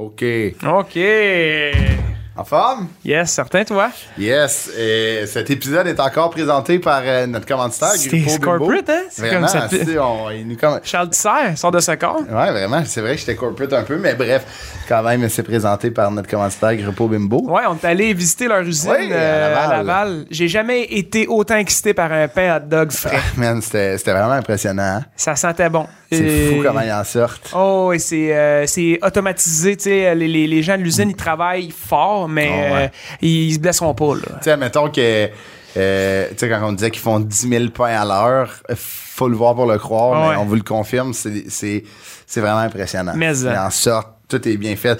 OK. OK. En forme? Yes, certain, toi? Yes. Et cet épisode est encore présenté par euh, notre commanditaire, Grupo Bimbo. corporate, hein? C'est Vraiment, comme ça. on- il nous comm- Charles Dissert, sort de ce corps. Ouais, vraiment, c'est vrai que j'étais corporate un peu, mais bref, quand même, c'est présenté par notre commanditaire Grupo Bimbo. Ouais, on est allé visiter leur usine Ouais, euh, à Laval. Laval. J'ai jamais été autant excité par un pain hot dog frais. Ah, man, c'était c'était vraiment impressionnant. hein? Ça sentait bon. C'est fou comment ils en sortent. Oh, et c'est euh, c'est automatisé, tu sais, les, les, les gens de l'usine, ils travaillent fort, mais Oh, ouais. euh, ils, ils se blesseront pas, là. Tu sais, mettons que, euh, tu sais, quand on disait qu'ils font 10 000 pains à l'heure, faut le voir pour le croire, Ah mais ouais. on vous le confirme, c'est- c'est c'est vraiment impressionnant. Mais, Ils euh, en sortent, tout est bien fait.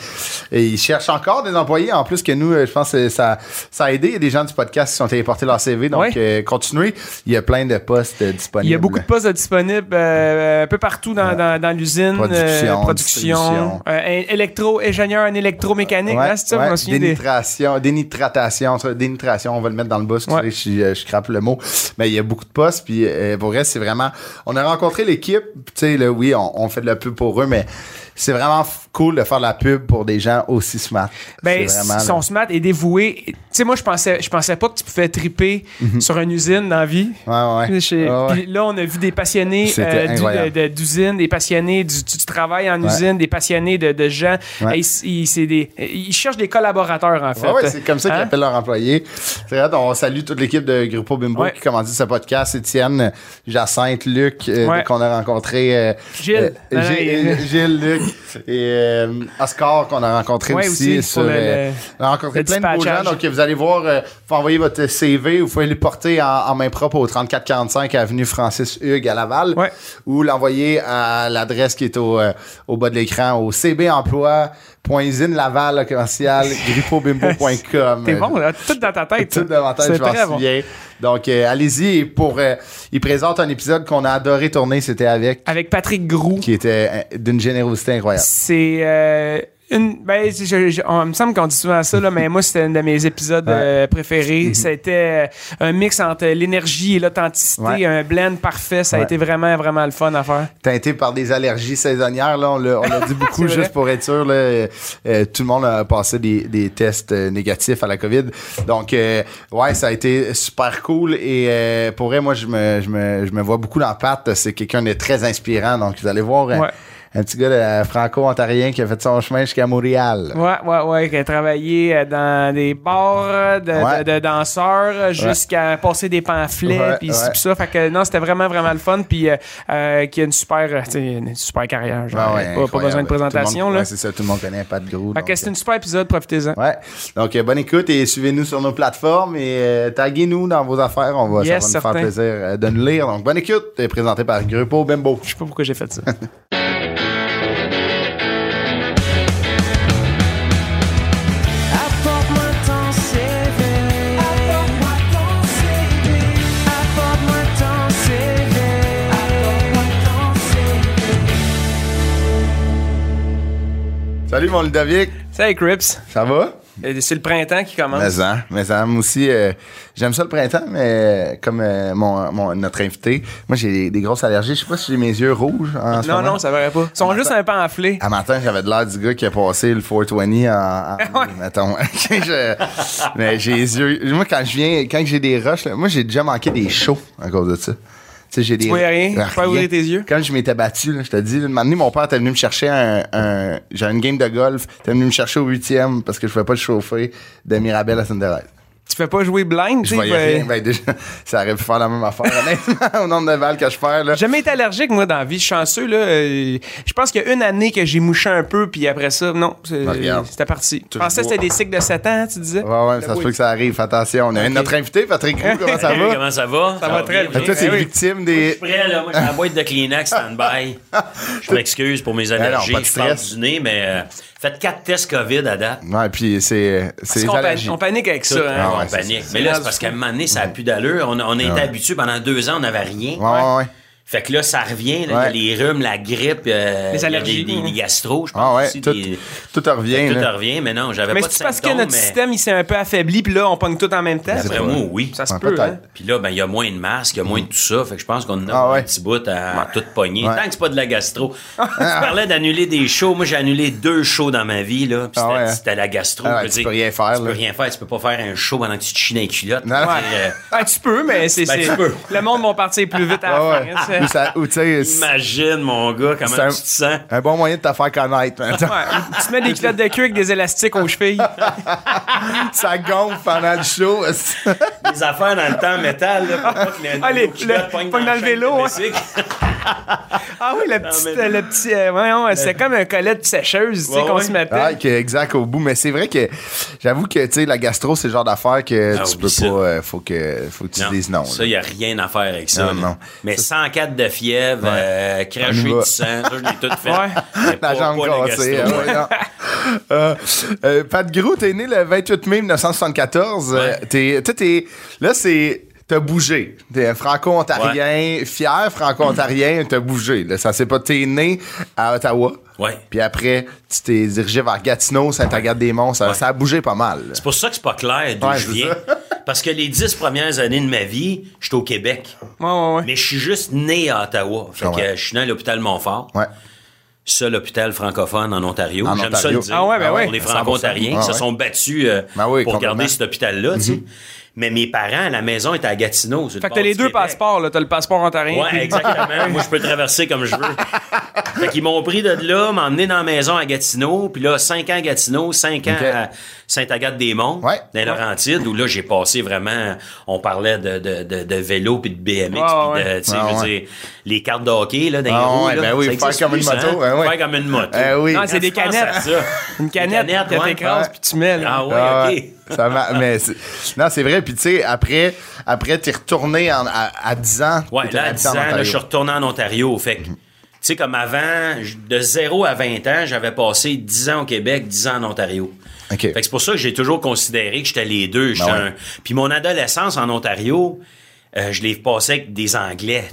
Et ils cherchent encore des employés, en plus que nous, euh, je pense que ça, ça a aidé. Il y a des gens du podcast qui sont allés porter leur CV, donc Ouais. euh, continuez. Il y a plein de postes euh, disponibles. Il y a beaucoup de postes disponibles euh, un peu partout dans, dans, dans l'usine. Production, euh, production. électro, ingénieur en électromécanique, Ouais, hein, c'est ça? souviens des- dénitration, dénitratation, dénitration, on va le mettre dans le tu veux, je, je crappe le mot. Mais il y a beaucoup de postes, puis pour vrai, c'est vraiment... On a rencontré l'équipe, tu sais, là, oui, on, on fait de la pub pour eux, mais c'est vraiment cool de faire de la pub pour des gens aussi smart. Ben, C'est vraiment, son là. smart est dévoué. Tu sais, moi, je pensais, je pensais pas que tu pouvais triper sur une usine dans la vie. Ouais, ouais. Chez- Mhm. Ouais, ouais. Puis là, on a vu des passionnés euh, d'usine, des passionnés du, du travail en Ouais. usine, des passionnés de, de gens. Et ils, des, ils cherchent des collaborateurs, en fait. C'est comme ça qu'ils Hein? appellent leurs employés. C'est vrai, on salue toute l'équipe de Grupo Bimbo qui commandit ce podcast. Étienne, Jacinthe, Luc, euh, qu'on a rencontré. euh, Gilles. euh, Gilles, il- Gilles, Luc et euh, Oscar qu'on a rencontré Ouais, aussi. aussi, sur, le- euh, on a rencontré le plein de beaux gens. Donc, vous allez voir, euh, faut envoyer votre CV ou faut aller le porter en, en main propre au 3445 avenue Francis Hugues à Laval. Ouais. Ou l'envoyer à l'adresse qui est au, euh, au bas de l'écran au cbemploi.usinelaval commercial gripobimbo.com. T'es bon, là, tout dans ta tête. Tout dans ma tête, je m'en bon. souviens. Donc, euh, allez-y. Pour, euh, il présente un épisode qu'on a adoré tourner. C'était avec, Avec Patrick Groux. qui était euh, d'une générosité incroyable. C'est une. Ben, je- je- je- on il me semble qu'on dit souvent ça, là, mais moi, c'était un de mes épisodes Ouais. euh, préférés. C'était euh, un mix entre l'énergie et l'authenticité, Ouais. un blend parfait. Ça a été vraiment, vraiment le fun à faire. Teinté par des allergies saisonnières, là, on l'a l'a dit beaucoup juste pour être sûr. Là, euh, euh, tout le monde a passé des, des tests euh, négatifs à la COVID. Donc, euh, ouais, ça a été super cool. Et euh, pour vrai, moi, je me, je, me, je me vois beaucoup dans Pat. C'est quelqu'un de très inspirant. Donc, vous allez voir. Un petit gars de franco-ontarien qui a fait son chemin jusqu'à Montréal. Ouais, ouais, ouais, qui a travaillé euh, dans des bars de, Ouais. de- de danseurs euh, jusqu'à passer des pamphlets, puis ça. Fait que non, c'était vraiment, vraiment le fun. Puis euh, qui a une super, une super carrière. Genre, pas- besoin de présentation. c'est ça, tout le monde connaît Pat Gros. Fait que c'est une super épisode, profitez-en. Ouais. Donc, euh, bonne écoute et suivez-nous sur nos plateformes et taguez-nous dans vos affaires. On va, Yes, ça va nous faire plaisir de nous lire. Donc, bonne écoute. Présenté par Grupo Bimbo. Je sais pas pourquoi j'ai fait ça. Salut, mon Ludovic. Salut, Crips. Ça va? C'est le printemps qui commence. Mais ça, mais ça, moi aussi, euh, j'aime ça le printemps, mais euh, comme euh, mon, mon- notre invité, moi j'ai des, des grosses allergies. Je sais pas si j'ai mes yeux rouges en ce non, moment. non, ça verrait pas. Ils sont juste un peu enflés. À matin, j'avais de l'air du gars qui a passé le 420 en, en Ouais. mettons. Je- mais j'ai les yeux. Moi, quand je viens, quand j'ai des rushs, là, moi j'ai déjà manqué des shows à cause de ça. Tu sais, j'ai des. voyais rien? Ah, Tu pouvais ouvrir tes yeux? Quand je m'étais battu, là, je te dis, un moment donné, mon père était venu me chercher un. un j'ai une game de golf. Était venu me chercher au huitième parce que je pouvais pas le chauffer de Mirabel à Sainte-Thérèse. Tu fais pas jouer blind, Je tu sais. voyais ben- rien. Ben, déjà, ça aurait pu faire la même affaire, honnêtement, au nombre de balles que je perds, là. J'ai jamais été allergique, moi, dans la vie. Je suis chanceux, là. Euh, Je pense qu'il y a une année que j'ai mouché un peu, puis après ça, non, c'est- Ah, regarde. c'était parti. Je Touche pensais que c'était des cycles de 7 ans, tu disais? Ouais, ouais, ça se peut que ça arrive. Fais Attention. On a notre invité, Patrick Roux. Comment ça va? comment ça va? Ça, va très bien. Toi, t'es Eh victime Je des. suis prêt, là. Moi, j'ai la boîte de Kleenex stand-by. Je m'excuse pour mes Ben non, allergies. pas de je parle du nez, mais euh, faites quatre tests COVID à date. Ouais, puis c'est. C'est Parce les qu'on pan- allergies. on panique avec ça, hein? Ah on ouais, c'est panique. Mais là, c'est parce qu'à un moment donné, ça n'a plus d'allure. On, a- on a été habitués pendant deux ans, on n'avait rien. Ouais, ouais, ouais. Fait que là, ça revient, là, Ouais. il y a les rhumes, la grippe, euh, Les allergies. des, des, des gastro, je pense Ah ouais, aussi. tout, des- tout revient. tout là. revient, mais non, j'avais Mais pas de c'est parce que notre mais système, il s'est un peu affaibli, puis là, on pogne tout en même temps. D'après moi, oui. Ça se Ouais, peut, hein. Puis là, ben, il y a moins de masques, il y a moins de tout ça. Fait que je pense qu'on a Ah ouais. un petit bout à tout pogner. Ouais. Tant que c'est pas de la gastro. tu parlais d'annuler des shows. Moi, j'ai annulé deux shows dans ma vie, là. Puis Ah c'était, ouais, hein? c'était la gastro. Ah tu peux rien faire, Tu peux rien faire. Tu peux pas faire un show pendant que tu te culottes. Non, non. Tu Ah, peux, mais c'est. Ben, c'est- tu peux. Le monde va partir plus vite à la Ou ça- Ou Imagine, mon gars, comment C'est un- tu te sens. un bon moyen de te faire connaître. maintenant. Ouais, tu te mets des culottes de cuir avec des élastiques aux chevilles. ça gonfle pendant le show. Des affaires dans le temps métal, là. pour pas que les- Ah, le- pognent pognent dans le vélo, hein. Ah oui, le petit. mais- Le petit euh, voyons, c'est comme un collet de sécheuse, tu sais, Ouais, qu'on ouais. se mettait. Ah, que exact au bout. Mais c'est vrai que j'avoue que tu sais, la gastro, c'est le genre d'affaire que Ah, tu peux ça. pas. euh, faut que faut que tu Non, dises non. Ça, il n'y a rien à faire avec ça. Non, là. non. Mais 104 de fièvre, euh, va. du sang, ça, je l'ai tout fait. Ouais. Mais La pas- jambe cassée. non. Euh, euh, Pat Grou, t'es né le 28 mai 1974. Euh, Ouais. t'es, toi, t'es- là, c'est. T'as bougé. T'es franco-ontarien, fier franco-ontarien, t'as bougé. Là, ça c'est pas. T'es né à Ottawa. Ouais. Puis après, tu t'es dirigé vers Gatineau, Saint-Agathe-des-Monts. Ça, Ouais. ça a bougé pas mal. C'est pour ça que c'est pas clair d'où je viens. Parce que les dix premières années de ma vie, j'étais au Québec. Ouais, ouais, ouais. Mais je suis juste né à Ottawa. Fait que euh, je suis né à l'hôpital Montfort. Seul hôpital francophone en Ontario. J'aime ça le dire. Ah ouais, ben ouais. Pour les 100%. franco-ontariens Ah qui se sont battus euh, Ben oui, pour garder cet hôpital-là. sais. Mais mes parents, la maison était à Gatineau. Fait que t'as les deux Québec. passeports, là. T'as le passeport ontarien. Ouais, exactement. Moi, je peux traverser comme je veux. fait qu'ils m'ont pris de là, m'ont emmené dans la maison à Gatineau, puis là, 5 ans à Gatineau, 5 ans à Sainte-Agathe-des-Monts, Ouais. dans les Laurentides, où là, j'ai passé vraiment, on parlait de, de, de, de vélo puis de BMX, Ouais, puis de, ouais. tu sais, Ouais, je veux ouais. dire, les cartes de hockey, là, dans les Ah roues, ouais, là, ben oui, ça faire existe comme une plus, hein? moto, hein, ouais. Faire comme une moto. Eh oui. Non, c'est des tu canettes. Une canette Des canettes, que ouais. t'écrases Ouais. puis tu mets, là. Ah ouais, Ah ok. Ça m'a- mais c'est- non, c'est vrai. Puis tu sais, après, après t'es retourné en- à, à 10 ans. Ouais, là, à habité 10 en ans, là, je suis retourné en Ontario. Fait que, tu sais, comme avant, de 0 à 20 ans, j'avais passé 10 ans au Québec, 10 ans en Ontario. OK. Fait que c'est pour ça que j'ai toujours considéré que j'étais les deux. Ben ouais. un- Puis mon adolescence en Ontario, euh, je l'ai passé avec des Anglais.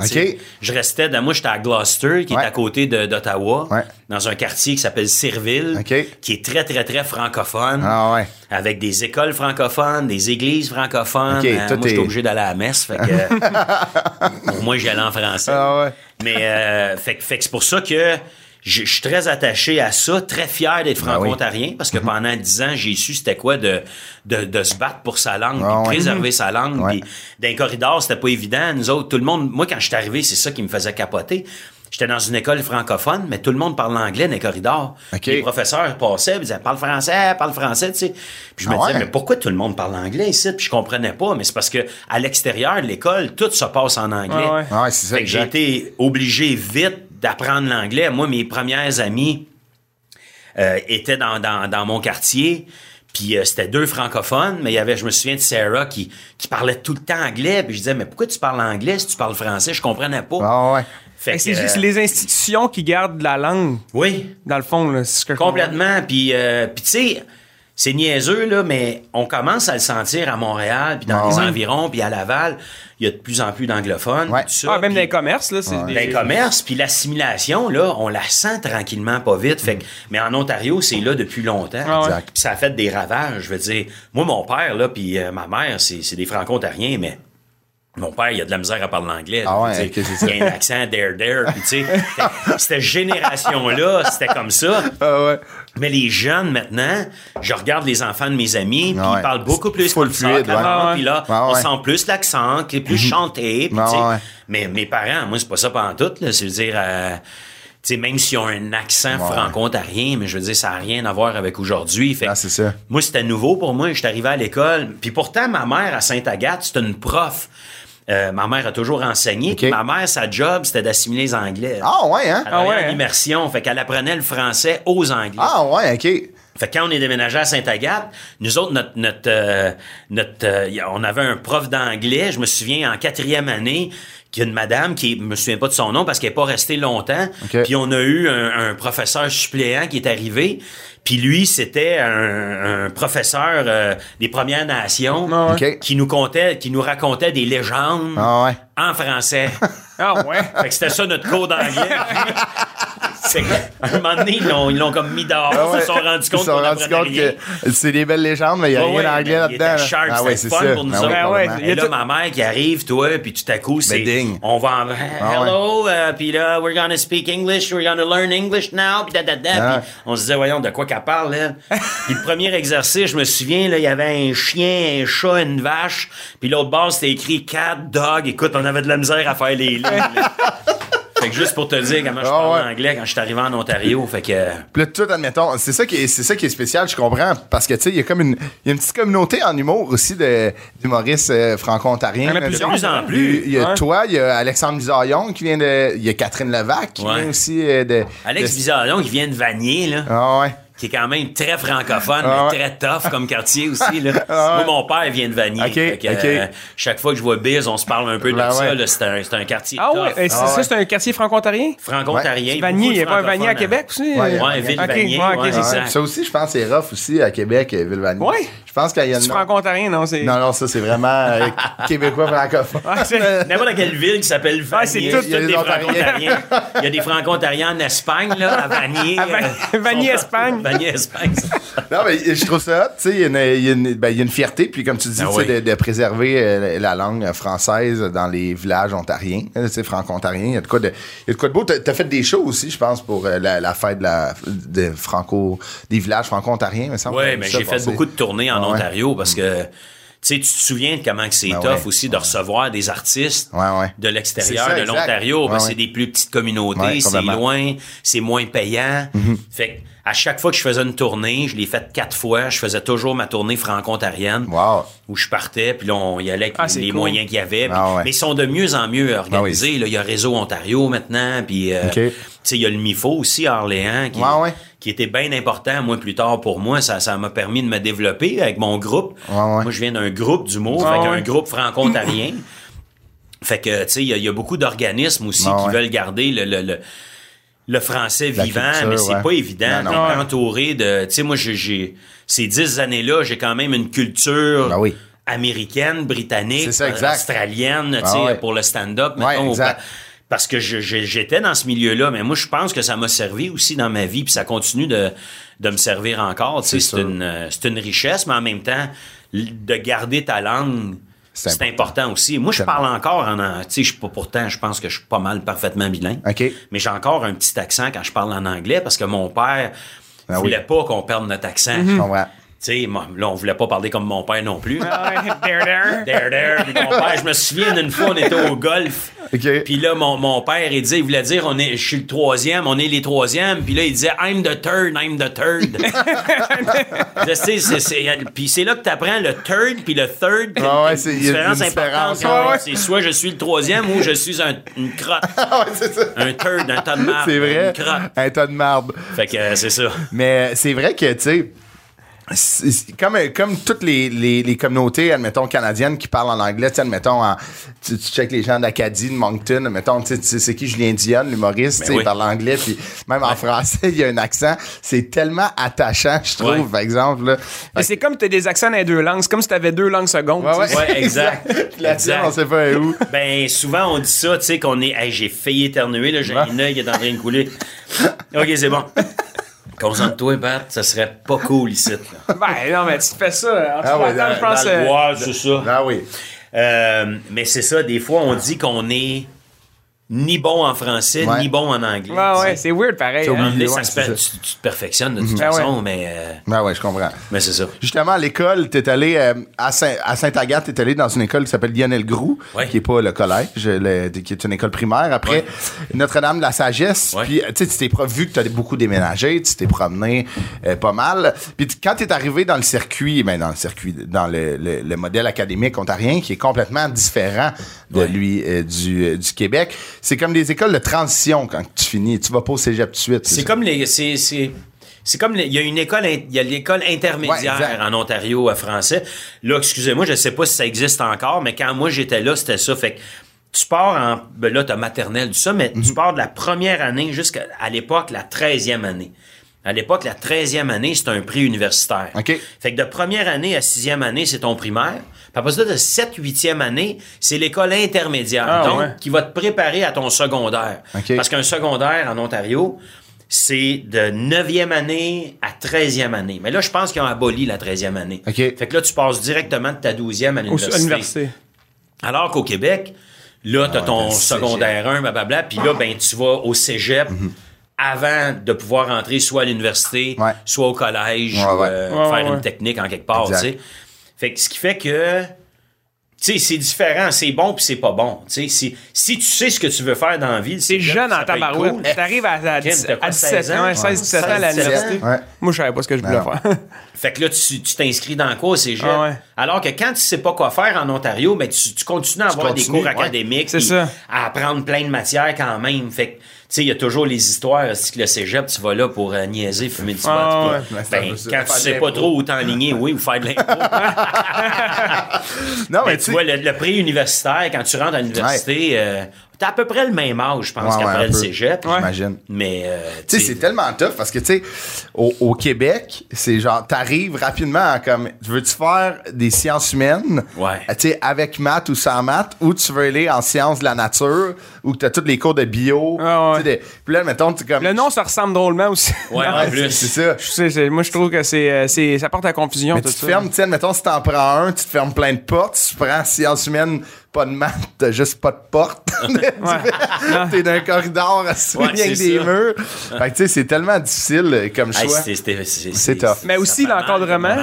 Je restais, dans, moi j'étais à Gloucester, qui Ouais. est à côté d'Ottawa, Ouais. dans un quartier qui s'appelle Sirville, qui est très, très, très francophone. Ah ouais. Avec des écoles francophones, des églises francophones. Euh, moi, j'étais obligé d'aller à la messe. Fait que, au moins, j'y allais en français. Ah ouais. Mais euh, fait que c'est pour ça que je suis très attaché à ça, très fier d'être Ben franco-ontarien, parce que pendant dix ans, j'ai su c'était quoi de, de, de se battre pour sa langue, Ah puis préserver sa langue. Puis Dans les corridors, c'était pas évident. Nous autres, tout le monde, moi, quand je suis arrivé, c'est ça qui me faisait capoter. J'étais dans une école francophone, mais tout le monde parle anglais dans les corridors. OK. Les professeurs passaient, ils disaient parle français, parle français, tu sais. Puis je me Ah disais mais pourquoi tout le monde parle anglais ici? Puis je comprenais pas, mais c'est parce que à l'extérieur de l'école, tout se passe en anglais. Ah ouais. Ah ouais, c'est ça, Fait que j'ai été obligé vite d'apprendre l'anglais. Moi, mes premières amies euh, étaient dans, dans, dans mon quartier. Puis euh, c'était deux francophones, mais il y avait, je me souviens de Sarah qui, qui parlait tout le temps anglais. Puis je disais, mais pourquoi tu parles anglais si tu parles français? Je comprenais pas. Ah ouais. Fait C'est euh, juste les institutions qui gardent la langue, Oui, dans le fond, là. C'est ce que je complètement. Puis, euh, puis tu sais, c'est niaiseux, là, mais on commence à le sentir à Montréal, puis dans Ah les ouais. environs, puis à Laval. Il y a de plus en plus d'anglophones. Ouais. tout ça, comprends. Ah, même dans les commerces, là. c'est des- dans les commerces, puis l'assimilation, là, on la sent tranquillement, pas vite. Fait que, mais en Ontario, c'est là depuis longtemps. Ah ouais. Exact. Ça a fait des ravages. Je veux dire, moi, mon père, là, puis euh, ma mère, c'est c'est des franco-ontariens, mais mon père, il a de la misère à parler l'anglais. Ah ouais. Il a un accent dare dare. Puis tu sais, cette génération-là, c'était comme ça. Ah ouais. Mais les jeunes, maintenant, je regarde les enfants de mes amis, puis Ah ouais. ils parlent beaucoup plus comme fluide, puis là, Ah on sent plus l'accent, qui est plus chanté, puis Ah mais mes parents, moi, c'est pas ça pendant tout, là, c'est-à-dire, euh, tu sais, même s'ils ont un accent Ouais. franco-ontarien, mais je veux dire, ça n'a rien à voir avec aujourd'hui. Ah, c'est ça. moi, c'était nouveau pour moi. Je suis arrivé à l'école. Puis pourtant, ma mère à Sainte-Agathe, c'était une prof. Euh, ma mère a toujours enseigné. Ma mère, sa job, c'était d'assimiler les Anglais. Ah ouais, hein? Elle Ah ouais, en hein? immersion. Fait qu'elle apprenait le français aux Anglais. Ah ouais, OK. Fait que quand on est déménagé à Sainte-Agathe, nous autres, notre, notre, euh, notre, euh, on avait un prof d'anglais. Je me souviens en quatrième année qu'il y a une madame qui, je me souviens pas de son nom parce qu'elle est pas restée longtemps. OK. Puis on a eu un, un professeur suppléant qui est arrivé. Puis lui, c'était un, un professeur euh, des Premières Nations Ah ouais. OK. qui nous contait, qui nous racontait des légendes Ah ouais. en français. Ah ouais. Fait que c'était ça notre cours d'anglais. Un moment donné, ils l'ont, comme mis dehors. Ah ouais. Ils se sont rendus compte Ils se sont qu'on rendus apprenait compte rien. que c'est des belles légendes, mais il n'y a Ouais, rien ouais, d'anglais là-dedans. sharp, ah ouais, c'est fun ça. pour nous Ah autres. ouais, Ah Et là, ma mère qui arrive, toi, puis tout à coup, c'est. On va en. Ah ouais. Hello, euh, puis là, we're gonna speak English, we're gonna learn English now, puis da, da, da. Ah. Puis on se disait, voyons, de quoi qu'elle parle, là. puis le premier exercice, je me souviens, là, il y avait un chien, un chat, une vache, puis l'autre bord, c'était écrit cat, dog. Écoute, on avait de la misère à faire les lignes. Fait que juste pour te dire comment je Ah parle ouais. anglais quand je suis arrivé en Ontario, fait que. Puis là, tout, admettons, c'est ça qui est, c'est ça qui est spécial, je comprends, parce que, tu sais, il y a comme une, il y a une petite communauté en humour aussi de, d'humoristes euh, franco-ontariens. Il y en a Euh. De plus en plus. Il y a toi, il y a Alexandre Bizarillon qui vient de, il y a Catherine Levac qui Ouais. vient aussi euh, de... Alex de- Bizarillon qui vient de Vanier, là. Ah ouais. Qui est quand même très francophone, Ah mais très tough comme quartier aussi. Là. Ah ouais. Moi, mon père vient de Vanier. Euh, chaque fois que je vois Biz, on se parle un peu de Ben ça. ouais. C'est un, c'est un quartier Ah tough. ouais, et c'est- Ah ça, ouais. c'est un quartier franco-ontarien? Franco-ontarien. Vanier, il n'y a pas un Vanier à Québec aussi? Ouais? Ouais, ville Ok, Vanier. ouais, ok, ouais, c'est ça. Ça aussi, je pense que c'est rough aussi à Québec, Villevanier. Ouais. Je pense qu'il y a C'est une... franco-ontarien, non? C'est... Non, non, ça, c'est vraiment euh, québécois francophone. Ouais, c'est- N'importe quelle ville qui s'appelle Vanier, c'est il y tout- a il y a des des Ontariens. franco-ontariens. Il y a des franco-ontariens en Espagne, là, à Vanier. À euh, Vanier, Espagne. Vanier, Espagne. Non, mais je trouve ça hot, tu sais, il y, a une- il y a une- ben, il y a une fierté, puis comme tu dis, Ah tu oui. de, de préserver euh, la langue française dans les villages ontariens, euh, tu sais, franco-ontariens, il y a de quoi de, il y a de quoi de beau. T'as, t'as fait des shows aussi, je pense, pour euh, la, la fête de la, de franco, des villages franco-ontariens, me semble. Oui, mais j'ai fait beaucoup de tournées en Ouais. Ontario parce que, tu sais, tu te souviens de comment que c'est Ben tough ouais. aussi de recevoir des artistes Ouais, ouais. de l'extérieur de l'Ontario. Ouais, parce que ouais. C'est des plus petites communautés, Ouais, c'est loin, c'est moins payant. Fait que, à chaque fois que je faisais une tournée, je l'ai faite quatre fois, je faisais toujours ma tournée franco-ontarienne Wow. où je partais, puis là, on y allait avec Ah, les cool. moyens qu'il y avait. puis- Ah ouais. Mais ils sont de mieux en mieux organisés. là. Il y a Réseau Ontario maintenant, puis euh, OK. tu sais, il y a le MIFO aussi à Orléans, qui, Ouais, ouais. qui était bien important, moi, plus tard pour moi. Ça ça m'a permis de me développer avec mon groupe. Ouais. Moi, je viens d'un groupe d'humour, ouais. un groupe franco-ontarien. fait que, tu sais, il y, a- il y a beaucoup d'organismes aussi qui ouais. veulent garder le... le, le le français La vivant, culture, mais c'est ouais. pas évident. Non, T'es non. entouré de, tu sais, moi, j'ai- ces dix années-là, j'ai quand même une culture Ben oui. américaine, britannique, ça, australienne, tu Ah sais, ouais. pour le stand-up. Ouais, Parce que j'étais dans ce milieu-là, mais moi, je pense que ça m'a servi aussi dans ma vie, puis ça continue de, de me servir encore. Tu sais, C'est une, c'est une richesse, mais en même temps, de garder ta langue, C'est important. aussi. Moi, je parle encore en, tu sais, je suis pas pourtant, je pense que je suis pas mal parfaitement bilingue. Mais j'ai encore un petit accent quand je parle en anglais parce que mon père Ah voulait oui. pas qu'on perde notre accent. Tu sais, là, on voulait pas parler comme mon père non plus. Ah ouais, there, there. There, there. Puis mon père, je me souviens d'une fois, on était au golf. OK. Puis là, mon, mon père, il disait, il voulait dire, on est, je suis le troisième, on est les troisièmes. Puis là, il disait, I'm the third, I'm the third. Je sais, c'est, c'est, puis c'est là que tu apprends le third puis le third. puis Ah ouais, c'est- différence une importante. différence, quand- ouais, ouais. C'est soit je suis le troisième ou je suis un- une crotte. Ah ouais, c'est ça. Un third, un tas de marde. C'est vrai. Une crotte. Un tas de marde. Fait que euh, c'est ça. Mais c'est vrai que, tu sais, comme, comme toutes les, les, les communautés, admettons, canadiennes qui parlent en anglais, tu sais, admettons, en- tu, tu checkes les gens d'Acadie, de Moncton, admettons, tu sais, tu c'est qui Julien Dion, l'humoriste, tu sais, oui. il parle anglais, puis même en français, il y a un accent. C'est tellement attachant, je trouve, Ouais. par exemple. Là. Mais c'est comme t'as des accents dans les deux langues. C'est comme si t'avais deux langues secondes. Ouais, tu sais. ouais. Ouais, exact. La tienne, Exact. on sait pas où. Ben, souvent, on dit ça, tu sais, qu'on est. Hey, j'ai failli éternuer, là, j'ai Ouais. un œil qui est en train de couler. OK, c'est bon. Concentre-toi, Pat, ça serait pas cool ici. Là. Ben non, mais tu te fais ça. En Ah ouais, temps, dans- je pense. Dans le euh, bois, c'est ça. Ah oui. Euh, mais c'est ça, des fois, on dit qu'on est ni bon en français, Ouais. ni bon en anglais. Ouais, ouais, c'est weird pareil. Hein. Ça se per- tu, tu te perfectionnes de toute Ah ouais. façon, mais, euh, Ben ouais, je comprends. mais c'est ça. Justement, à l'école, t'es allé euh, à, Saint, à Sainte-Agathe, t'es allé dans une école qui s'appelle Lionel Groux, Ouais. qui est pas le collège, le- qui est une école primaire. Après, Ouais. Notre-Dame de la Sagesse. Ouais. Puis, tu sais, tu t'es vu que t'as beaucoup déménagé, tu t'es promené euh, pas mal. Puis, quand t'es arrivé dans le circuit, ben dans le circuit, dans le, le- le modèle académique ontarien, qui est complètement différent de Ouais. lui euh, du, euh, du Québec, c'est comme des écoles de transition quand tu finis. Tu vas pas au cégep tout de suite. C'est comme les. C'est, c'est, c'est comme les- il y a une école il y a l'école intermédiaire en Ontario à français. Là, excusez-moi, je sais pas si ça existe encore, mais quand moi j'étais là, c'était ça. Fait que tu pars en. Ben là, t'as maternelle, tout ça, mais Mhm. tu pars de la première année jusqu'à à l'époque, la 13e année. À l'époque, la 13e année, c'est un prix universitaire. OK. Fait que de première année à sixième année, c'est ton primaire. Après ça, de 7 8e année, c'est l'école intermédiaire. Ah, donc, ouais. qui va te préparer à ton secondaire. Parce qu'un secondaire en Ontario, c'est de 9e année à 13e année. Mais là, je pense qu'ils ont aboli la 13e année. Fait que là, tu passes directement de ta 12e à l'université. à l'université. Alors qu'au Québec, là, tu as Ah ton cégep. secondaire 1, blablabla, puis là, ben, tu vas au cégep avant de pouvoir entrer soit à l'université, Ouais. soit au collège, Ouais, ou, ouais. euh, faire une technique en quelque part, tu Exact. sais. Fait que ce qui fait que, tu sais, c'est différent, c'est bon puis c'est pas bon. Tu sais, si, si tu sais ce que tu veux faire dans la vie, C'est jeune en tabarouette. cool. T'arrives à, à, Kim, 10 t'as quoi, à 16 17 ans, ans? ouais, 16, 17 ans à la 16, 17 l'université. Ouais. Moi, je savais pas ce que je voulais faire. Fait que là, tu tu t'inscris dans quoi cégep? Ah ouais. Alors que quand tu sais pas quoi faire en Ontario, ben tu, tu continues à avoir des cours ouais. académiques. C'est. À apprendre plein de matières quand même. Fait que, sais, il y a toujours les histoires. C'est que le cégep, tu vas là pour euh, niaiser, fumer du pot. Ah ouais. Ben, quand tu sais pas trop où t'enligner, oui, ou faire de l'impro. Non, mais Mais tu vois, le, le pré-universitaire, quand tu rentres à l'université, euh, t'as à peu près le même âge, je pense, Ouais, ouais, qu'après le cégep. J'imagine. Mais, euh, Tu sais, c'est tellement tough parce que, tu sais, au, au Québec, c'est genre, t'arrives rapidement à comme, veux-tu faire des sciences humaines? Ouais. Tu sais, avec maths ou sans maths, ou tu veux aller en sciences de la nature, ou que t'as tous les cours de bio. Ah ouais. tu sais, des- Puis là, mettons, tu comme. Le nom, ça ressemble drôlement aussi. Ouais, en Ouais, plus. c'est ça. Je sais, c'est- moi, je trouve que c'est, euh, c'est, ça porte à confusion. Mais tout tu te ça. fermes, tu sais, mettons, si t'en prends un, tu te fermes plein de portes. Si tu prends sciences humaines, pas de maths, t'as juste pas de porte. T'es dans un corridor assis Ouais, avec des ça. murs. Fait que, tu sais, c'est tellement difficile euh, comme Hey, choix. c'est- tough. Mais aussi l'encadrement.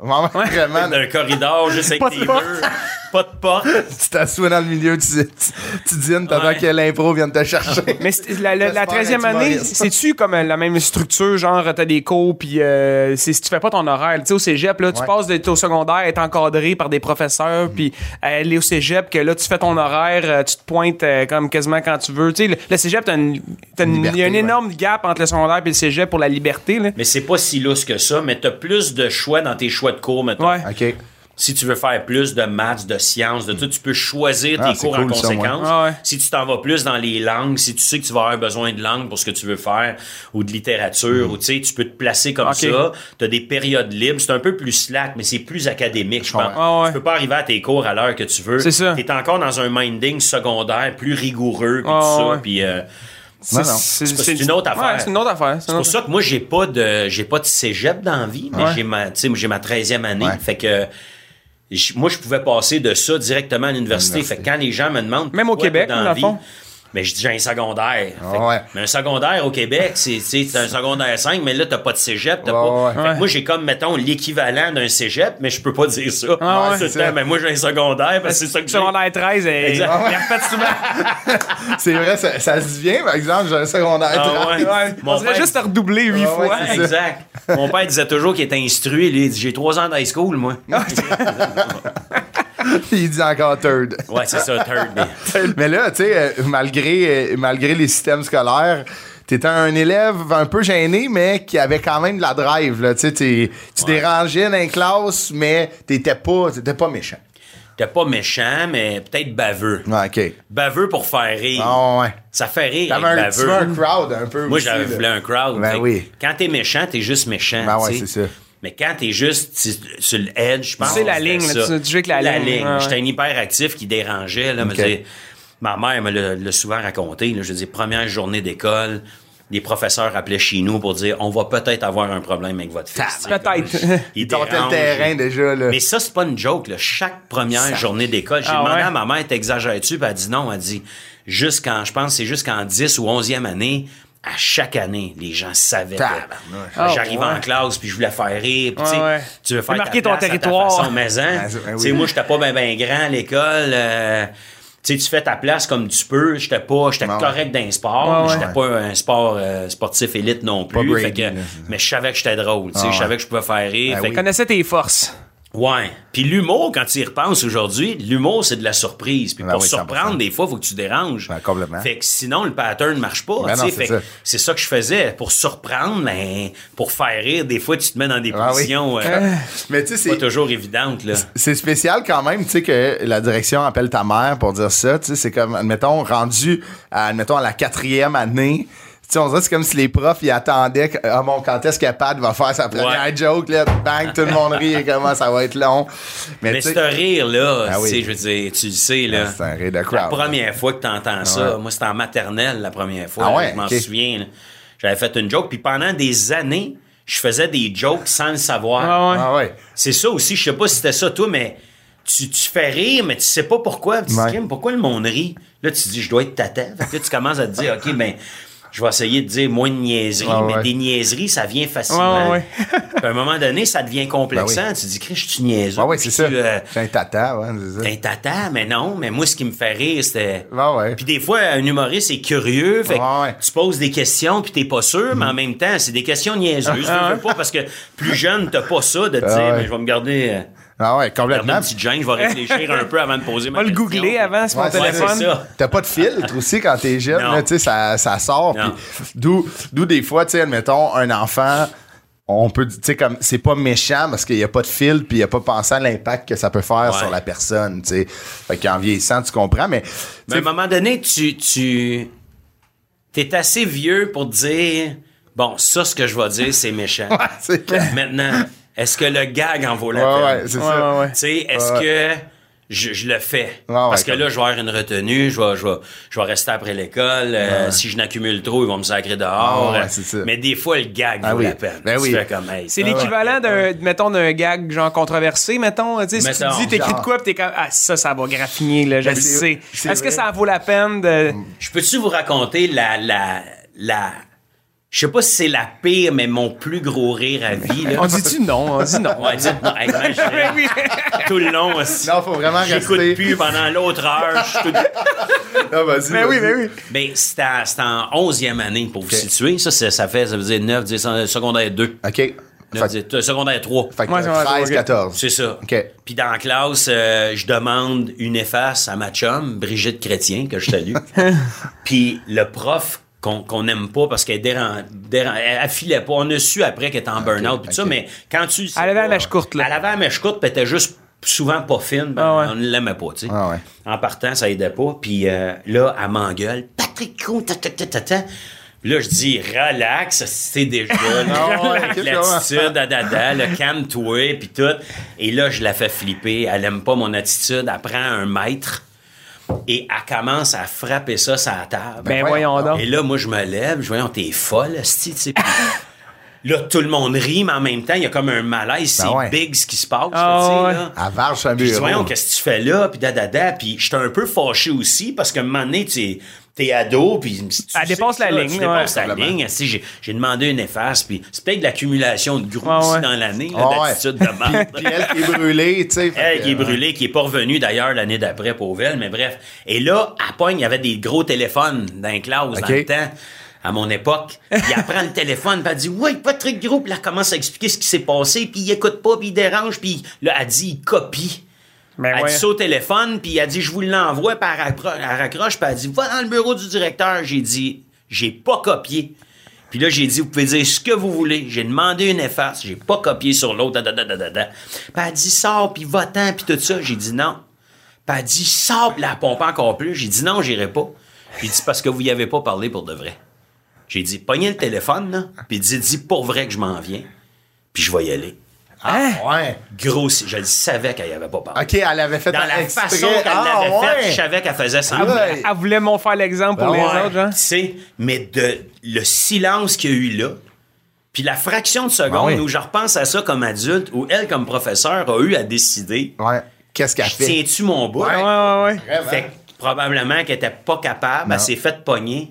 Vraiment, D'un corridor juste avec Pas de des porte. murs, pas de porte. tu t'assois dans le milieu, tu, tu, tu dînes, t'attends Ouais. que l'impro vienne te chercher. Mais la, la, la J'espère 13e être année, c'est-tu comme euh, la même structure, genre t'as des cours, puis euh, si tu fais pas ton horaire, tu sais, au cégep, là, tu passes d'être au secondaire, être encadré par des professeurs, puis euh, aller au cégep, que là, tu fais ton horaire, euh, tu te pointes euh, comme quasiment quand tu veux. Tu sais, le, le cégep, t'as une, t'as une- Liberté, il y a un ouais. énorme gap entre le secondaire et le cégep pour la liberté, là. Mais c'est pas si lousse que ça, mais t'as plus de choix dans tes choix de cours, mettons. Ouais. OK. Si tu veux faire plus de maths, de sciences, de tout, tu peux choisir Ah, tes c'est cours en ça, conséquence. Ah ouais. Si tu t'en vas plus dans les langues, si tu sais que tu vas avoir besoin de langue pour ce que tu veux faire, ou de littérature, ou tu sais, tu peux te placer comme ça. Tu as des périodes libres. C'est un peu plus slack, mais c'est plus académique, je pense. Ah ouais. Tu peux pas arriver à tes cours à l'heure que tu veux. C'est ça. Tu es encore dans un minding secondaire plus rigoureux, puis Ah tout ça. ouais. Puis, euh, Non, non. C'est une autre affaire. Ouais, c'est une autre affaire. c'est pour ça que moi, j'ai pas de, j'ai pas de cégep dans la vie, mais Ouais. j'ai ma, tu sais, j'ai ma 13e année. Ouais. Fait que, moi, je pouvais passer de ça directement à l'université. Fait que quand les gens me demandent. Même au Québec, dans le vie, fond? Mais je dis, j'ai un secondaire. Fait ouais. Mais un secondaire au Québec, c'est, un secondaire 5, mais là, t'as pas de cégep. Ouais, pas... ouais. Fait que moi, j'ai comme, mettons, l'équivalent d'un cégep, mais je peux pas dire ça. Ah ouais, Tout le c'est ça. temps, mais moi, j'ai un secondaire parce que c'est ça que. Secondaire 13, et, il Exact. répète souvent. C'est vrai, ça, ça se vient, par exemple, j'ai un secondaire. Ah 30. ouais. Ouais, Mon on dirait père- juste te redoubler huit Ah fois. Exact. Mon père disait toujours qu'il était instruit. Il dit, j'ai trois ans d'high school, moi. Il dit encore third. Ouais, c'est ça, third. mais- Mais là, tu sais, euh, malgré, euh, malgré les systèmes scolaires, t'étais un élève un peu gêné, mais qui avait quand même de la drive. Là. Tu Ouais. dérangeais dans les classes, mais t'étais pas, t'étais pas méchant. T'es pas méchant, mais peut-être baveux. Ouais, OK. Baveux pour faire rire. Ah ouais. Ça fait rire T'avais un, tu veux baveux. un crowd un peu Moi, j'avais voulu un crowd. Ben oui. Quand t'es méchant, t'es juste méchant. Ben ouais, c'est ça. Mais quand t'es juste tu- sur le edge, je pense C'est la que ligne, là, tu- tu joues avec la ligne, ouais, ouais. J'étais un hyperactif qui dérangeait. Là, ma mère me l'a l'a souvent raconté. Là, je dis, première journée d'école, les professeurs appelaient chez nous pour dire on va peut-être avoir un problème avec votre fils. Peut-être. Il Ils tentaient le terrain déjà. Là. Mais ça, c'est pas une joke. Là. Chaque première Ça- journée d'école, j'ai Ah demandé ouais? à ma mère, t'exagères-tu? Puis elle dit non. Elle dit, jusqu'en, je pense, que c'est jusqu'en 10 ou 11e année, à chaque année, les gens savaient que. Ah, j'arrivais ouais. en classe puis je voulais faire rire. Puis, Ouais, ouais. tu veux faire ta Marquer ton à ta territoire. façon, mais, hein, Ben, ben tu sais, oui. moi, j'étais pas bien ben grand à l'école. euh, tu sais, tu fais ta place comme tu peux. J'étais pas, j'étais ouais. correct dans le sport. Mais ouais. J'étais pas un sport euh, sportif élite non plus. Brady, Fait que- là. mais je savais que j'étais drôle. tu sais, Ah, Je savais ouais. que je pouvais faire rire. Ben Fait oui. que- Connaissais tes forces. Ouais. Puis l'humour, quand tu y repenses aujourd'hui, l'humour, c'est de la surprise. Puis Ben pour oui, surprendre, 100%. des fois, il faut que tu déranges. Ben, complètement. Fait que sinon, le pattern ne marche pas. Ben non, Fait ça. c'est ça que je faisais. Pour surprendre, ben, pour faire rire, des fois, tu te mets dans des Ah oui. positions euh, Mais tu sais, pas c'est. toujours évidentes. Là. C'est spécial quand même, tu sais, que la direction appelle ta mère pour dire ça. Tu sais, c'est comme, admettons, rendu à, admettons, à la quatrième année, sais, on dirait que c'est comme si les profs, ils attendaient que, ah bon, quand est-ce que Pat va faire sa première Ouais. joke, là, bang, tout le monde rit et comment ça va être long. Mais, Mais tu sais, ce rire-là, Ah oui. tu sais, je veux dire, tu le sais, là. c'est un rire de La crowd. première fois que tu entends ça, Ah ouais. moi, c'était en maternelle la première fois. Ah là, ouais, je m'en souviens. là. J'avais fait une joke, puis pendant des années, je faisais des jokes sans le savoir. Ah ouais. Ah ouais. C'est ça aussi, je sais pas si c'était ça, toi, mais tu, tu fais rire, mais tu sais pas pourquoi. Tu te dis, pourquoi le monde rit? Là, tu te dis, je dois être tata. Fait que là, tu commences à te dire, OK, ben, je vais essayer de dire moins de niaiseries, mais ouais. des niaiseries, ça vient facilement. Ouais, ouais, à un moment donné, ça devient complexant. Ben Tu te dis, Chris, je suis niaiseux. Ah ouais, Puis c'est ça. tu, euh, un tata, ouais. T'es un tata, mais non, mais moi, ce qui me fait rire, c'était. Ah ouais. Puis des fois, un humoriste est curieux, fait Ouais, tu poses des questions, puis t'es pas sûr, mais en même temps, c'est des questions niaiseuses. Je veux pas parce que plus jeune, t'as pas ça de te Ah dire, mais je vais me garder, euh, Ah ouais, complètement. une petite gêne, je vais réfléchir un peu avant de poser ma va le question. googler avant sur mon Ouais, téléphone. c'est ça. T'as pas de filtre aussi quand t'es jeune, là, tu sais, ça, ça sort. D'où, d'où des fois, tu sais, admettons, un enfant, on peut, tu sais, comme, c'est pas méchant parce qu'il y a pas de filtre puis il y a pas pensé à l'impact que ça peut faire Ouais. sur la personne, tu sais. Fait qu'en vieillissant, tu comprends, mais, Mais à un moment donné, tu, tu es assez vieux pour dire, bon, ça, ce que je vais dire, c'est méchant. c'est clair. Maintenant, est-ce que le gag en vaut la Ouais, peine? ouais, c'est Ouais, ça. ouais, ouais. Tu sais, est-ce Ouais. que je, je le fais? Ouais, ouais, Parce que là, je vais avoir une retenue, je vais, je vais, je vais rester après l'école. euh, Si je n'accumule trop, ils vont me sacrer dehors. Ah ouais, c'est ça. Mais des fois, le gag Ah vaut oui. la peine. Ben oui. fais comme, hey, C'est l'équivalent d'un, mettons, d'un gag genre controversé, mettons. Tu sais, si tu dis, t'écris de quoi, pis t'es comme, ah, ça, ça va graffiner, là, je Ben, le sais. Est-ce que ça vaut la peine de. Je peux-tu vous raconter la, la, la, je sais pas si c'est la pire, mais mon plus gros rire à vie, là. On dit-tu non? On dit non. Ouais, dites non. Hey, man, je tout le long aussi. Non, faut vraiment J'écoute rester. plus pendant l'autre heure. je tout- Ah, vas-y, Ben oui, vas-y. ben oui. Ben, c'était en, c'était en 11e année, pour vous situer. Ça, c'est- ça fait, ça veut dire 9, 10, secondaire 2. OK. Fait, 9, 10, euh, secondaire 3. fait que Ouais, c'est vrai, 13, ok. 14. C'est ça. OK. Puis dans la classe, euh, je demande une efface à ma chum, Brigitte Chrétien, que je salue. Puis le prof qu'on qu'on n'aime pas parce qu'elle déran, déran- elle, filait pas. On a su après qu'elle était en burn-out puis tout ça, mais quand tu Elle avait la mèche courte, là. Elle avait la mèche courte, puis elle était juste souvent pas fine. ben, Ah ouais. On ne l'aimait pas, tu sais. Ah ouais. En partant, ça aidait pas. Puis euh, là, elle m'engueule. Patrick Gros, ta, ta, ta, ta, ta. Puis là, je dis, relax, c'est déjà, Ah l'attitude, dadada, le calme-toi, puis tout. Et là, je la fais flipper. Elle aime pas mon attitude. Elle prend un mètre et elle commence à frapper ça sur la table. Ben voyons voyons donc. Et là, moi, je me lève, je vois, t'es folle, esti, tu sais. Puis Là, tout le monde rit, mais en même temps, il y a comme un malaise. C'est Ben ouais. big ce qui se passe, Ah là, tu sais, ouais. là. À Puis je dis, bureau. voyons, qu'est-ce que tu fais là? Puis dadada. Puis j'étais un peu fâché aussi parce qu'à un moment donné, tu es ado, puis tu Elle sais dépasse la ça, ligne, Tu ouais. la ligne. Si j'ai, j'ai demandé une efface, puis c'est peut-être de l'accumulation de gros Ouais, aussi ouais. dans l'année, là, Ah ouais. d'attitude de merde. Puis elle qui est brûlée, tu sais. Elle qui est brûlée, qui est pas revenue d'ailleurs l'année d'après pour elle, mais bref. Et là, à Pogne, il y avait des gros téléphones dans les classes Ok. dans le temps, à mon époque. Puis elle prend le téléphone, puis elle dit Oui, Patrick Gros, puis là, elle commence à expliquer ce qui s'est passé, puis il écoute pas, puis il dérange, puis là, elle dit il copie. Ben elle ouais. dit ça au téléphone, puis elle dit je vous l'envoie, puis elle, raccro- elle raccroche, puis elle dit va dans le bureau du directeur. J'ai dit j'ai pas copié. Puis là, j'ai dit, vous pouvez dire ce que vous voulez. J'ai demandé une efface. J'ai pas copié sur l'autre. da, da, da, da, da. Puis elle dit, sors, puis va-t'en, puis tout ça. J'ai dit non. Puis elle dit, sors, puis la pompe encore plus. J'ai dit non, j'irai pas. J'ai dit, parce que vous y avez pas parlé pour de vrai. J'ai dit, pognez le téléphone, là, puis dit, dis pour vrai que je m'en viens, puis je vais y aller. Ah, ouais. Gros, je le savais qu'elle y avait pas parlé. OK, elle avait fait Dans un la extrait. façon qu'elle Ah, l'avait faite, je savais qu'elle faisait ça. Ah. Elle voulait m'en faire l'exemple pour Ben les ouais. autres, genre. Tu sais, mais de le silence qu'il y a eu là, puis la fraction de seconde Ben oui. où je repense à ça comme adulte, où elle, comme professeur, a eu à décider Ouais. Qu'est-ce qu'elle fait? tiens-tu mon bout? Ouais, ouais, ouais. Fait que probablement qu'elle était pas capable, elle s'est faite pogner,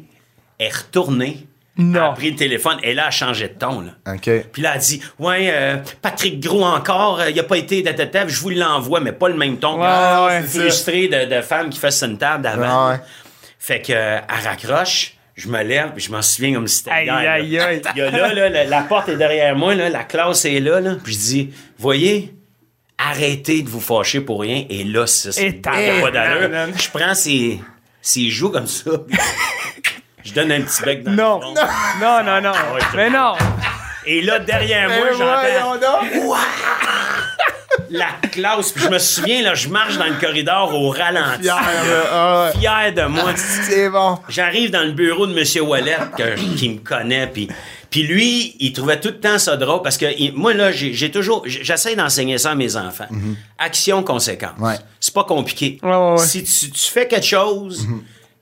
elle est retournée, Non. elle a pris le téléphone, et là, elle a changé de ton. Là. OK. Puis là, elle dit Ouais, euh, Patrick Gros encore, euh, il a pas été de tête, je vous l'envoie, mais pas le même ton. Ouais, Ah, ouais, c'est c'est frustré de, de femme qui fait une table d'avant. Ouais. Fait que, euh, elle raccroche, je me lève, puis je m'en souviens comme si c'était Aïe, aïe, aïe. Il y a là, là, la, la porte est derrière moi, là, la classe est là, là. Puis je dis Voyez, arrêtez de vous fâcher pour rien. Et là, ça, c'est a pas d'allure. Je prends ses, ses joues comme ça. Je donne un petit bec dans Non. le front. Non, non, non. ouais, je- Mais non. Et là, derrière moi, j'entends la classe. Puis je me souviens, là, je marche dans le corridor au ralenti. Fier. Ah ouais. Fier de moi. C'est bon. J'arrive dans le bureau de M. Wallet, que- qui me connaît, puis... Puis lui, il trouvait tout le temps ça drôle parce que il- moi, là, j'ai toujours. J'essaie d'enseigner ça à mes enfants. Action, conséquence. Ouais. C'est pas compliqué. Ouais. Si tu, tu fais quelque chose,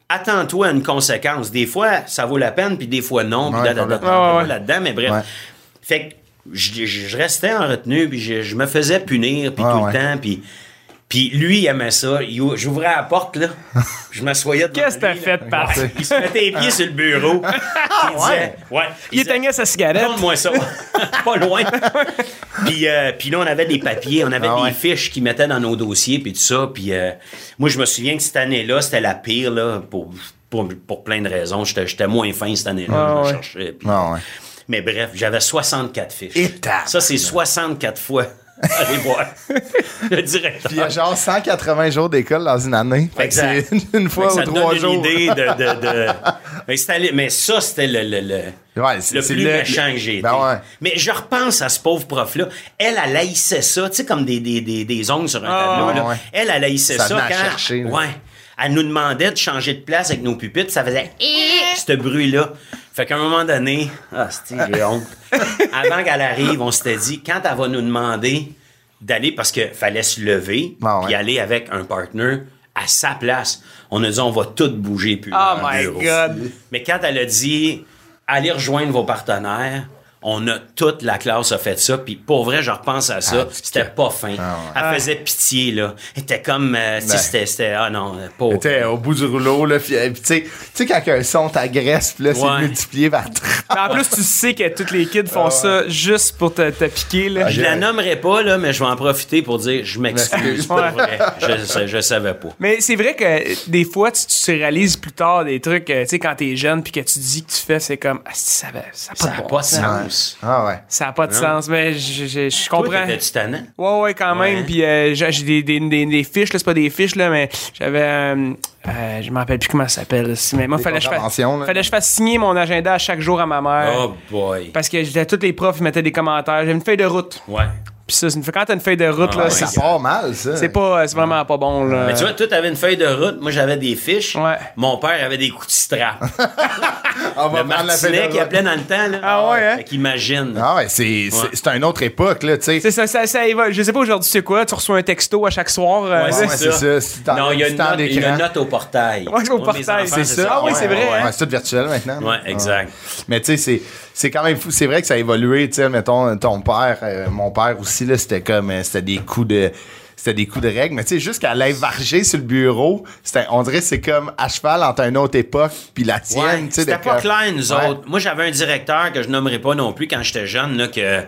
attends-toi à une conséquence. Des fois, ça vaut la peine, puis des fois, non. Puis Ouais, là-dedans, mais bref. Ouais. Fait que je, je- je restais en retenue, puis je, je me faisais punir, puis Ouais, tout ouais. le temps, puis... Puis lui, il aimait ça. Il ou- J'ouvrais la porte, là. Je m'assoyais devant Qu'est-ce que t'as lui, fait. Pat? Il se mettait les pieds sur le bureau. il disait, ouais. Il disait, éteignait sa cigarette. Donne-moi ça. pas loin. puis, euh, puis là, on avait des papiers, on avait Ah des ouais. fiches qu'ils mettaient dans nos dossiers, puis tout ça. Puis euh, moi, je me souviens que cette année-là, c'était la pire, là, pour, pour, pour plein de raisons. J'étais j'étais moins fin cette année-là. Ah je me ouais. cherchais. puis- Ah ouais. Mais bref, j'avais 64 fiches. Et ça, c'est 64 fois. Allez voir. Le directeur. Puis il y a genre 180 jours d'école dans une année. Fait que Exact. c'est une fois Fait ou trois donne jours. une idée de. de, de- Mais, mais ça, c'était le, le, le, Ouais, c'est- le c'est plus le- méchant que j'ai été. Ben ouais. Mais je repense à ce pauvre prof-là. Elle, elle haïssait ça, tu sais, comme des, des, des, des ongles sur un Ah, tableau. là. ouais. Elle, elle haïssait Ça ça, quand. chercher, ouais. Elle nous demandait de changer de place avec nos pupitres, ça faisait ce bruit-là. Fait qu'à un moment donné, ah, c'est j'ai honte. Avant qu'elle arrive, on s'était dit, quand elle va nous demander d'aller, parce qu'il fallait se lever, Ah ouais. puis aller avec un partner à sa place, on a dit, on va tout bouger plus. Oh dans le my bureau. God. Mais quand elle a dit, allez rejoindre vos partenaires, on a toute la classe a fait ça, puis pour vrai, je repense à ça, Ah, c'était pas fin. Ah Elle faisait pitié, là. Elle était comme, euh, Ben. c'était, c'était, ah non, pas. Tu sais, au bout du rouleau, là, puis euh, puis tu sais- tu sais, quand un son t'agresse, puis là, c'est multiplié par 30. Mais en plus, tu sais que tous les kids font ça juste pour te, te piquer. Là. Je la nommerai pas, là, mais je vais en profiter pour dire, je m'excuse, pour vrai. Je, je savais pas. Mais c'est vrai que des fois, tu, tu réalises plus tard des trucs, euh, tu sais, quand t'es jeune, puis que tu dis que tu fais, c'est comme, ah, ça n'a Ça pas bon pas de sens. Sens. Ah ouais. Ça n'a pas de Non. sens, mais je, je, je Toi, comprends. t'étais-tu tannant? Ouais, ouais, quand Ouais. même. Puis euh, j'ai des, des, des, des fiches, là, c'est pas des fiches, là, mais j'avais. Euh, euh, je me rappelle plus comment ça s'appelle. Mais moi, fallait que, je fasse, fallait que je fasse signer mon agenda à chaque jour à ma mère. Oh boy. Parce que j'étais tous les profs, ils mettaient des commentaires. J'ai une feuille de route. Ouais. Puis ça, c'est une- quand t'as une feuille de route, Ah là, ouais. c'est- Ça part mal, ça. c'est pas, c'est vraiment pas bon, là. Mais tu vois, toi, t'avais une feuille de route, moi, j'avais des fiches. Ouais. Mon père avait des coups de strap. On va Le martinet qui appelait dans le temps, là. Ah ouais, hein? Fait qu'imagine. Ah ouais, c'est c'est- c'est une autre époque, là, tu sais. C'est ça, ça, ça évolue. Je sais pas aujourd'hui c'est quoi, tu reçois un texto à chaque soir. euh, Ouais, Ouais, c'est c'est ça. ça. Non, il y y a une note au portail. Ouais, au portail, C'est ça. Ah oui, ouais, c'est vrai, ouais, hein? ouais, c'est tout virtuel maintenant. Ouais, exact. Mais tu sais, c'est, c'est quand même fou. C'est vrai que ça a évolué. Tu sais, mettons, ton père, euh, mon père aussi, là, c'était comme, euh, c'était des coups de, c'était des coups de règle. Mais tu sais, juste qu'elle aille varger sur le bureau, c'était, on dirait que c'est comme à cheval entre une autre époque puis la tienne. Ouais, c'était pas clair, nous Ouais. autres. Moi, j'avais un directeur que je nommerai pas non plus quand j'étais jeune, là, que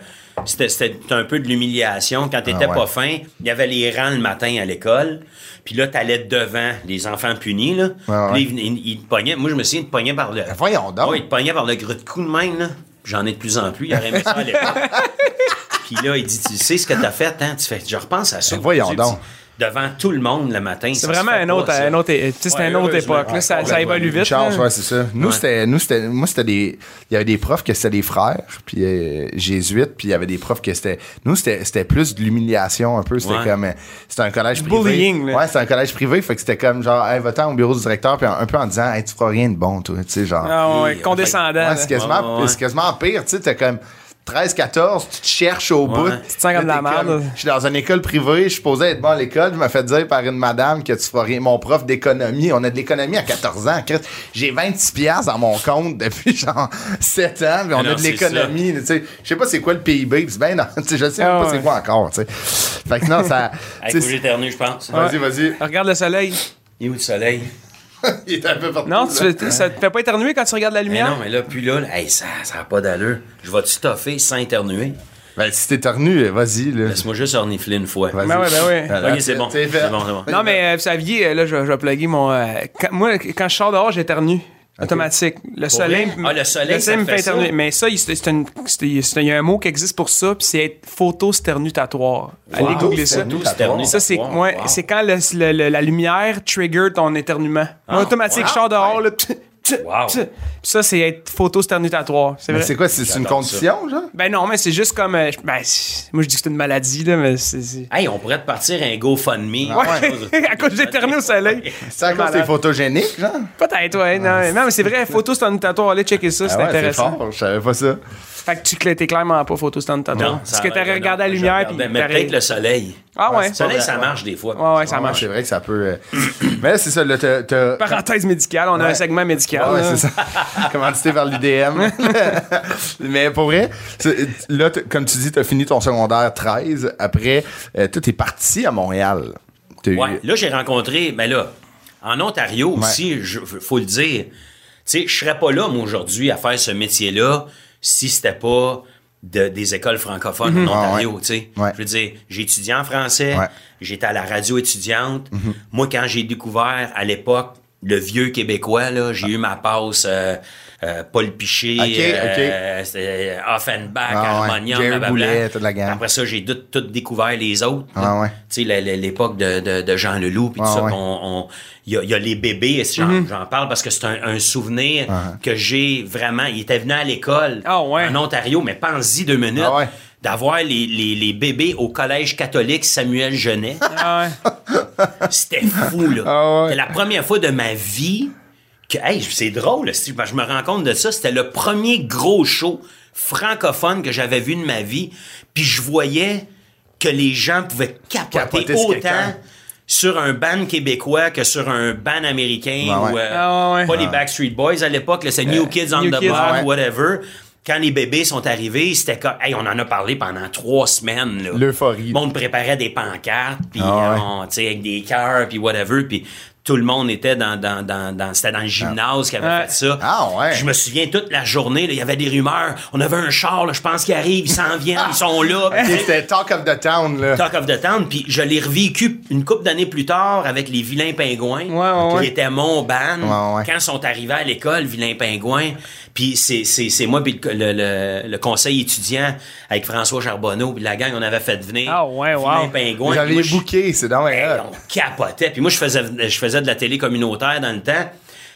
c'était, c'était un peu de l'humiliation. Quand t'étais Ah ouais. pas fin, il y avait les rangs le matin à l'école. Puis là, t'allais devant les enfants punis, là. Puis là, ils ils, ils te pognaient. Moi, je me souviens, ils te pognaient par le... Ben voyons donc. Ouais, il te pognait par le gros de cou de même, là. J'en ai de plus en plus. Il aurait aimé ça à l'époque. Puis là, il dit, tu sais ce que t'as fait, hein? Tu fais, je repense à ça. Ben voyons donc. Devant tout le monde le matin. C'est vraiment un autre, un autre, tu sais, c'est Ouais, une autre époque. là. ça, ça évolue vite. chance, ouais, c'est ça. Nous, Ouais. c'était, nous, c'était, moi, c'était des, il y avait des profs que c'était des frères, puis euh, jésuites, puis il y avait des profs que c'était, nous, c'était, c'était plus de l'humiliation un peu. C'était Ouais. comme, c'était un collège privé. Bullying, là. Ouais, c'était un collège privé, fait que c'était comme genre, hey, va-t'en au bureau du directeur, puis un, un peu en disant, hey, tu feras rien de bon, toi, tu sais, genre. Ah ouais, condescendant. C'est quasiment, Ouais, ouais. c'est quasiment pire, tu sais, t'as comme 13, 14, tu te cherches au bout. Tu te sens comme de la merde. Je suis dans une école privée, je suis supposé être bon à l'école, je me fait dire par une madame que tu feras rien. Mon prof d'économie, on a de l'économie à 14 ans. Christ. J'ai 26 piastres dans mon compte depuis genre 7 ans, mais on Non, a de l'économie. tu sais. Je sais pas c'est quoi le PIB, ben non, tu sais, je sais Ah même pas ouais. c'est quoi encore, tu sais. Fait que non, ça... Que sais, j'éternue, je pense. Vas-y, vas-y. Regarde le soleil. Il est où le soleil? Il est un peu partout. Non, là. tu fais- ça te fait pas éternuer quand tu regardes la Mais lumière? non, mais là, puis là, là, hey, ça n'a pas d'allure. Je vais te stuffer sans éternuer. Ben, si t'es tornu, vas-y, là. Laisse-moi juste ornifler une fois. Ben ouais, ben ouais. Voilà, Ok, c'est bon. bon, c'est bon. Non, mais euh, vous saviez, euh, là, je, vais- je vais plugger mon. euh, quand- moi, quand je sors dehors, j'éternue. Automatique. Le soleil. Ah, le soleil, me fait fait éternuer. ça? Mais ça, il- y a un mot qui existe pour ça, puis c'est être photosternuatoire. Allez Wow, googler ça. Ça, c'est Wow, ouais, wow. c'est quand le- la lumière trigger ton éternuement. Moi, automatique, wow, je sors dehors, là, Wow. ça, c'est être photo-sternutatoire. C'est Mais vrai. c'est quoi, c'est une condition, genre? Ben non, mais c'est juste comme. euh, je- ben, c'est- moi, je dis que c'est une maladie, là, mais c'est. c'est- Hey, on pourrait te partir un GoFundMe. Ah ouais. à cause d'éternuer au soleil. C'est à cause malade. des photogéniques, genre? Peut-être, ouais. Non, mais- non, mais c'est vrai, photo-sternutatoire, allez checker ça, c'est Ah ouais, c'est intéressant. fort, je savais pas ça. Fait que tu t'es clairement pas photo-sternutatoire. Non, Parce que t'aurais regardé la lumière, puis. Mais peut-être le soleil. Ah ouais. Le soleil, ça marche des fois. Ouais, ouais, ça marche. c'est vrai que ça peut. euh, Mais là, c'est ça, là, t'as-. Parenthèse médicale, on a un segment médical. Ouais, c'est ça. Commandité vers l'IDM. Mais pour vrai, là, comme tu dis, t'as fini ton secondaire 13. Après, euh, toi, t'es parti à Montréal. Ouais. Là, j'ai rencontré, mais là, en Ontario aussi, il faut le dire, tu sais, je serais pas là, moi, aujourd'hui, à faire ce métier-là si c'était pas de- des écoles francophones en Ah, Ontario, tu sais. Ouais. Je veux dire, j'ai étudié en français, Ouais. j'étais à la radio étudiante. Moi, quand j'ai découvert, à l'époque, le vieux québécois, là, j'ai eu ma passe euh, euh, Paul Piché, Ok, euh, c'était Offenbach, Ah ouais. Harmonium. Boulet, toute la gang. Après ça, j'ai tout, tout découvert les autres. Ah ouais. Tu sais, l'époque de, de, de Jean Leloup, puis Ah tout ça, ouais. qu'on- on- il y, a, il y a les bébés, j'en, Mhm. j'en parle parce que c'est un, un souvenir Ah. que j'ai vraiment. Il était venu à l'école Ah ouais. en Ontario, mais pense-y deux minutes. Ah ouais. D'avoir les, les, les bébés au collège catholique Samuel Genet. Ah ouais. C'était fou, là. Ah ouais. C'était la première fois de ma vie que, hey, c'est drôle, si je me rends compte de ça. C'était le premier gros show francophone que j'avais vu de ma vie. Puis je voyais que les gens pouvaient capoter, autant sur un band québécois que sur un band américain ouais. ou euh, Ah ouais. pas les Backstreet Boys à l'époque, c'est New Kids on New the Kids, Block, ouais. whatever. Quand les bébés sont arrivés, c'était comme, hey, on en a parlé pendant trois semaines. L'euphorie. Le monde préparait des pancartes, puis Ah ouais. on- tu sais, avec des cœurs, puis whatever, puis tout le monde était dans, dans, dans, dans c'était dans le gymnase qui avait Ouais. fait ça. Ah ouais. Puis je me souviens toute la journée, là, il y avait des rumeurs. On avait un char, là, je pense qu'ils arrivent, ils s'en viennent, ils sont là. C'était Talk of the Town, là. Talk of the Town, puis je l'ai revécu une couple d'années plus tard avec les Vilains Pingouins, Ouais, ouais, qui ouais. était mon band. Ouais, ouais. Quand ils sont arrivés à l'école, Vilains Pingouins, puis c'est, c'est, c'est moi puis le, le, le- conseil étudiant avec François Charbonneau, puis la gang, on avait fait venir Ah ouais, wow. Vilains Pingouins. Vous moi, avez booké, c'est dans Hey, ouais, on capotait. Puis moi, je faisais, je faisais de la télé communautaire dans le temps.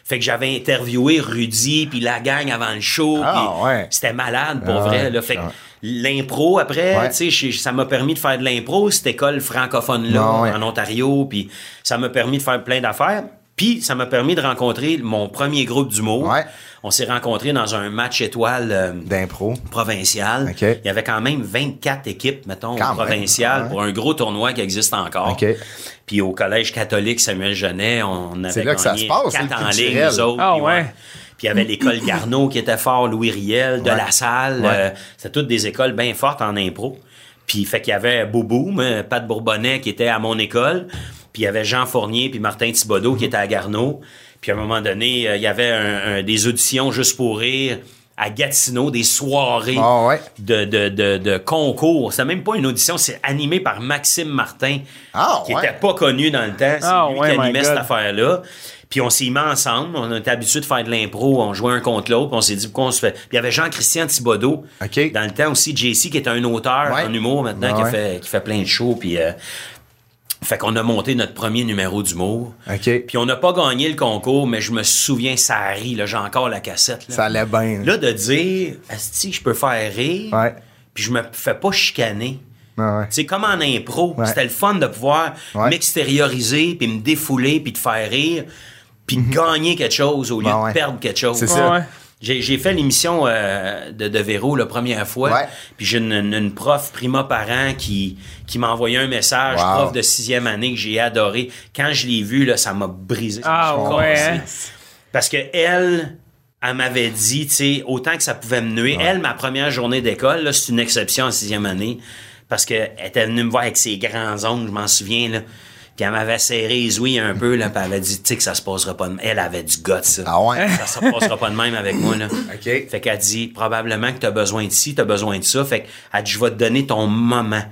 Fait que j'avais interviewé Rudy puis la gang avant le show. Ah, ouais. C'était malade pour Ah, vrai. Là. Fait que Ah. l'impro après, Ouais. ça m'a permis de faire de l'impro, cette école francophone-là Ah, ouais. en Ontario. Puis ça m'a permis de faire plein d'affaires. Puis ça m'a permis de rencontrer mon premier groupe d'humour. Ouais. On s'est rencontrés dans un match étoile euh, D'impro. provincial. Il y avait quand même 24 équipes, mettons, Quand provinciales pour un gros tournoi qui existe encore. Puis au collège catholique Samuel Genet, on avait C'est là que ça gagné se passe, quatre c'est le en ligne, nous autres. Ah puis ouais. Puis il y avait l'école Garneau qui était fort, Louis Riel, de Ouais. la salle. Ouais. euh, C'était toutes des écoles bien fortes en impro. Puis fait qu'il y avait Boubou, Pat Bourbonnais qui était à mon école. Puis il y avait Jean Fournier puis Martin Thibodeau qui était à Garneau. Puis à un moment donné, euh, il y avait un- un- des auditions juste pour rire à Gatineau, des soirées Ah ouais. de, de, de, de concours. C'est même pas une audition, c'est animé par Maxime Martin, Ah, qui ouais. était pas connu dans le temps. C'est Ah, lui ouais, qui animait cette affaire-là. Puis on s'y mis ensemble. On était habitués de faire de l'impro. On jouait un contre l'autre. Puis on s'est dit pourquoi on se fait? Puis il y avait Jean-Christian Thibodeau. Dans le temps aussi, JC, qui est un auteur Ouais. en humour maintenant, qui, a fait, qui fait plein de shows. Puis. euh, fait qu'on a monté notre premier numéro d'humour. OK. Puis on n'a pas gagné le concours, mais je me souviens, ça a ri, là, j'ai encore la cassette. Là. Ça allait bien. Là, de dire, Asti, je peux faire rire, Ouais. puis je me fais pas chicaner. Ah ouais. C'est comme en impro. Ouais. C'était le fun de pouvoir Ouais. m'extérioriser, puis me défouler, puis de faire rire, puis de gagner quelque chose au lieu Ben de ouais. perdre quelque chose. C'est Ouais, ça. J'ai, j'ai fait l'émission euh, de, de Véro la première fois. Ouais. Puis j'ai une, une- une prof prima parent qui, qui m'a envoyé un message, Wow. prof de sixième année que j'ai adoré. Quand je l'ai vu, là, ça m'a brisé. Ah ouais, hein? Parce que elle, elle m'avait dit, tu sais, autant que ça pouvait me nuire. Elle, ma première journée d'école, là, c'est une exception en sixième année, parce qu'elle était venue me voir avec ses grands ongles, je m'en souviens, là. Puis elle m'avait serré les ouïes un peu, là, puis elle avait dit, tu sais, que ça se passera pas de même. Elle avait du goût, ça. Ah ouais? Ça se passera pas de même avec moi, là. OK. Fait qu'elle dit, probablement que t'as besoin de ci, t'as besoin de ça. Fait qu'elle dit, je vais te donner ton moment.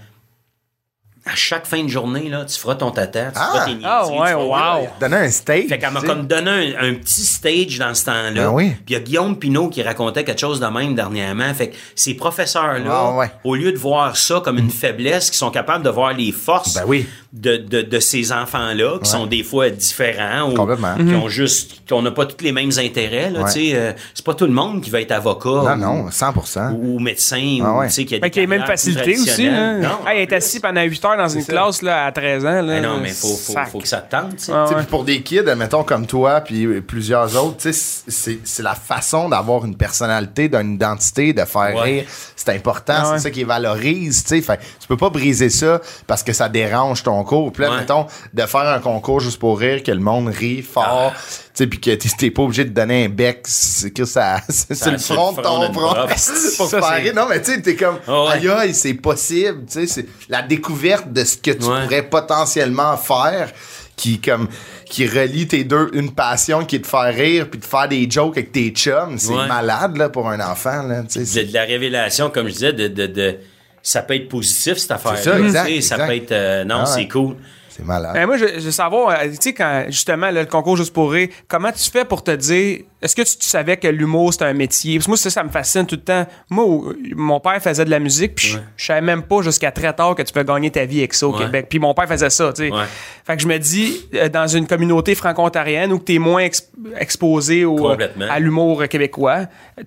À chaque fin de journée, là, tu feras ton tata, tu Ah! feras tes niaiseries, Ah, ouais, feras- wow. Donner un stage. Fait qu'elle m'a comme donné un, un petit stage dans ce temps-là. Ben oui. Puis il y a Guillaume Pinot qui racontait quelque chose de même dernièrement. Fait que ces professeurs-là, Ah, ouais. au lieu de voir ça comme une faiblesse, qui sont capables de voir les forces Ben oui. de, de, de ces enfants-là, qui sont des fois différents ou Complètement. qui ont juste, qu'on n'a pas tous les mêmes intérêts. Là, Ouais. euh, c'est pas tout le monde qui va être avocat Non, ou, non, 100 ou, ou médecin Ah ou ouais. tu sais, qui a des qu'il y a les mêmes facilités aussi. Hein? Non, Ah, il est assis pendant 8 heures dans une ça. classe là, à 13 ans. Là, Ben non, mais faut, faut, que ça te tente. tu sais. Ah, ouais. pour des kids, mettons comme toi, puis plusieurs autres, tu sais, c'est c'est la façon d'avoir une personnalité, d'une identité, de faire Ouais. rire. C'est important, Ah ouais. c'est ça qui valorise, tu sais. Fait tu peux pas briser ça parce que ça dérange ton cours. Puis là, Ouais. mettons, de faire un concours juste pour rire, que le monde rit fort, Ah. Sais, puis que t'es pas obligé de donner un bec, c'est que ça, c'est le front de ton front pour rire. Non, mais tu sais, t'es comme, Ah ouais. aïe aïe, c'est possible, tu sais, c'est la découverte de ce que tu pourrais potentiellement faire qui comme qui relie tes deux une passion qui est de faire rire puis de faire des jokes avec tes chums c'est Ouais. malade là pour un enfant là tu sais de, c'est- de la révélation, comme je disais, de, de, de- ça peut être positif, cette affaire ça, exact, Ça exact. peut être. euh, non, Ah c'est cool. C'est malade Ben, moi, je, je veux savoir, euh, tu sais, quand justement là, le concours Juste pour rire, comment tu fais pour te dire, est-ce que tu, tu savais que l'humour c'était un métier? Parce que moi, ça, ça me fascine tout le temps. Moi, mon père faisait de la musique, puis je- je savais même pas jusqu'à très tard que tu peux gagner ta vie avec ça au Ouais. Québec. Puis mon père faisait ça, tu sais. Ouais. Fait que je me dis, euh, dans une communauté franco-ontarienne où tu es moins ex- exposé au, euh, à l'humour québécois, tu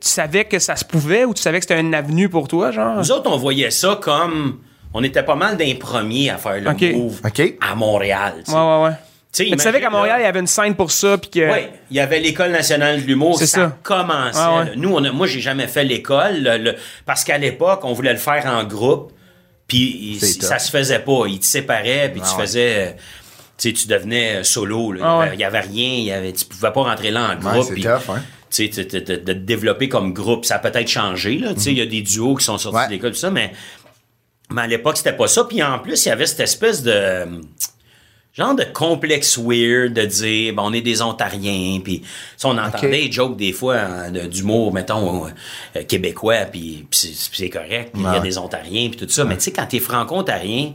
savais que ça se pouvait ou tu savais que c'était une avenue pour toi, genre? Nous autres, on voyait ça comme. On était pas mal d'un premier à faire le Ok. move à Montréal. tu. Ouais, ouais, ouais. Savais qu'à Montréal, il y avait une scène pour ça, puis que. Oui, il y avait l'école nationale de l'humour, C'est ça, ça. commençait. Ah ouais. Nous, on a- moi, j'ai jamais fait l'école le- le- parce qu'à l'époque, on voulait le faire en groupe, puis C'est ça se faisait pas. Ils te séparaient, puis Ah tu ouais. faisais, tu tu devenais euh, solo. là. Il y Ah avait- ouais. il y avait, rien, il y avait, tu pouvais pas rentrer là en Ouais, groupe. c'est puis, tough, hein. tu sais, de, de- de- de te développer comme groupe. Ça a peut-être changé, là. Il y a des duos qui sont sortis Ouais. de l'école, tout ça, mais, mais à l'époque, c'était pas ça. Puis en plus, il y avait cette espèce de genre de complexe weird de dire bon, on est des Ontariens puis on entendait des jokes des fois hein, d'humour mettons euh, euh, québécois puis c'est correct il y a Ouais. des Ontariens puis tout ça mais tu sais quand t'es franco-ontarien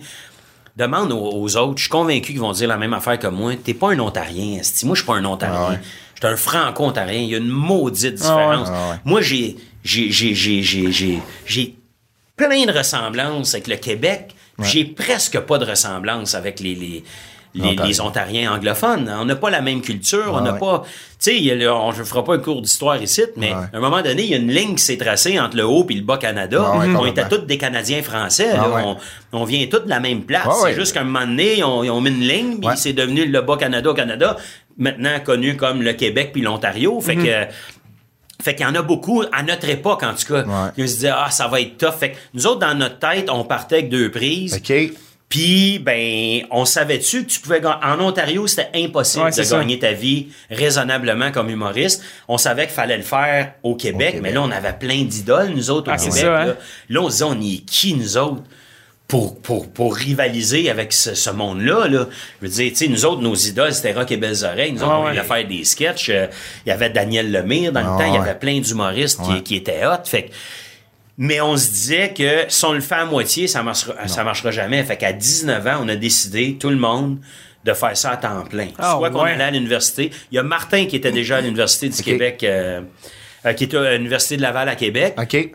demande aux, aux autres je suis convaincu qu'ils vont dire la même affaire que moi t'es pas un Ontarien esti. moi je suis pas un Ontarien Ah ouais. je suis un franco-ontarien il y a une maudite différence Ah ouais. moi j'ai j'ai j'ai j'ai plein de ressemblances avec le Québec. J'ai presque pas de ressemblance avec les, les, les, Ontariens. les Ontariens anglophones. On n'a pas la même culture, on n'a ouais. pas... Tu sais, on ne fera pas un cours d'histoire ici, mais Ouais. à un moment donné, il y a une ligne qui s'est tracée entre le haut et le bas Canada. Ah on était tous des Canadiens français. là. Ah on, on vient tous de la même place. C'est juste qu'à un moment donné, ils ont, ils ont mis une ligne, puis c'est devenu le bas Canada au Canada, maintenant connu comme le Québec puis l'Ontario. Fait que... Fait qu'il y en a beaucoup, à notre époque en tout cas, Ouais. qui se disaient Ah, ça va être tough. Fait que nous autres, dans notre tête, on partait avec deux prises. ok Puis, ben, on savait-tu que tu pouvais gagner? En Ontario, c'était impossible Ouais, de ça. gagner ta vie raisonnablement comme humoriste. On savait qu'il fallait le faire au Québec, Québec. mais là, on avait plein d'idoles, nous autres, au Ah, Québec. ça, hein? là. Là, on se disait, on y est qui, nous autres? Pour, pour, pour rivaliser avec ce, ce monde-là, là. Je veux dire, tu sais, nous autres, nos idoles, c'était Rock et Belles Oreilles. Nous autres, Ah on ouais. voulait faire des sketchs. Euh, Il y avait Daniel Lemire dans le Ah temps. Il y avait plein d'humoristes Ouais. qui, qui étaient hot. Fait que mais on se disait que si on le fait à moitié, ça marchera, ça marchera jamais. Fait qu'à 19 ans, on a décidé, tout le monde, de faire ça à temps plein. Ah, Soit qu'on allait à l'université. Il y a Martin qui était déjà à l'Université du Québec, euh, euh, qui était à l'Université de Laval à Québec, ok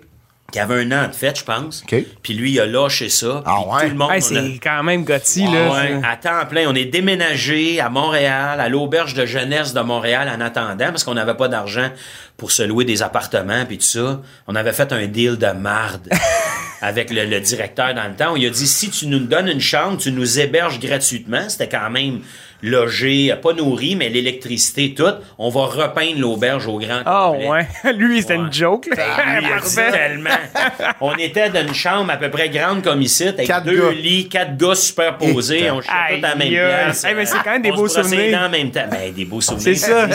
qui avait un an de fête, je pense. Puis lui, il a lâché ça. Ah Puis ouais? Tout le monde, Hey, on a- c'est quand même Gotti, Ouais, là. ouais, à temps plein. On est déménagé à Montréal, à l'auberge de jeunesse de Montréal en attendant, parce qu'on n'avait pas d'argent pour se louer des appartements puis tout ça. On avait fait un deal de marde avec le, le directeur dans le temps. Il a dit, si tu nous donnes une chambre, tu nous héberges gratuitement. C'était quand même logé, pas nourri, mais l'électricité, tout. On va repeindre l'auberge au grand Ah, ouais. Lui, c'était Ouais. une joke, là. Lui, il a dit tellement. On était dans une chambre à peu près grande comme ici, avec Quatre deux gars. lits, quatre gars superposés. On chutait tous à la même place. Hey, mais c'est quand même des On beaux souvenirs. en même temps. Ben, des beaux souvenirs. C'est ça.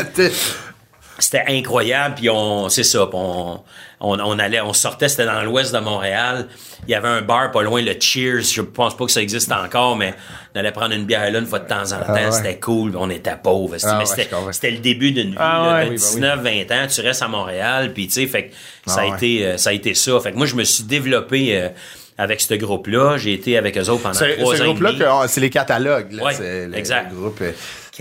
C'était incroyable. Puis on, c'est ça. on, on, on allait, on sortait, c'était dans l'ouest de Montréal. Il y avait un bar pas loin, le Cheers. Je pense pas que ça existe encore, mais on allait prendre une bière là une fois de temps en temps. ouais. C'était cool. On était pauvres. Ah mais ouais, c'était, c'était le début d'une vie. Ah ouais. de Oui, bah 19, 20 ans. Tu restes à Montréal. Puis tu sais, fait que ça, Ah a ouais. été, euh, ça a été ça. Fait que moi, je me suis développé. euh, avec ce groupe-là. J'ai été avec eux autres pendant Ce, trois ce ans et groupe-là, ah, c'est les catalogues. Là, Ouais, exact. Le groupe,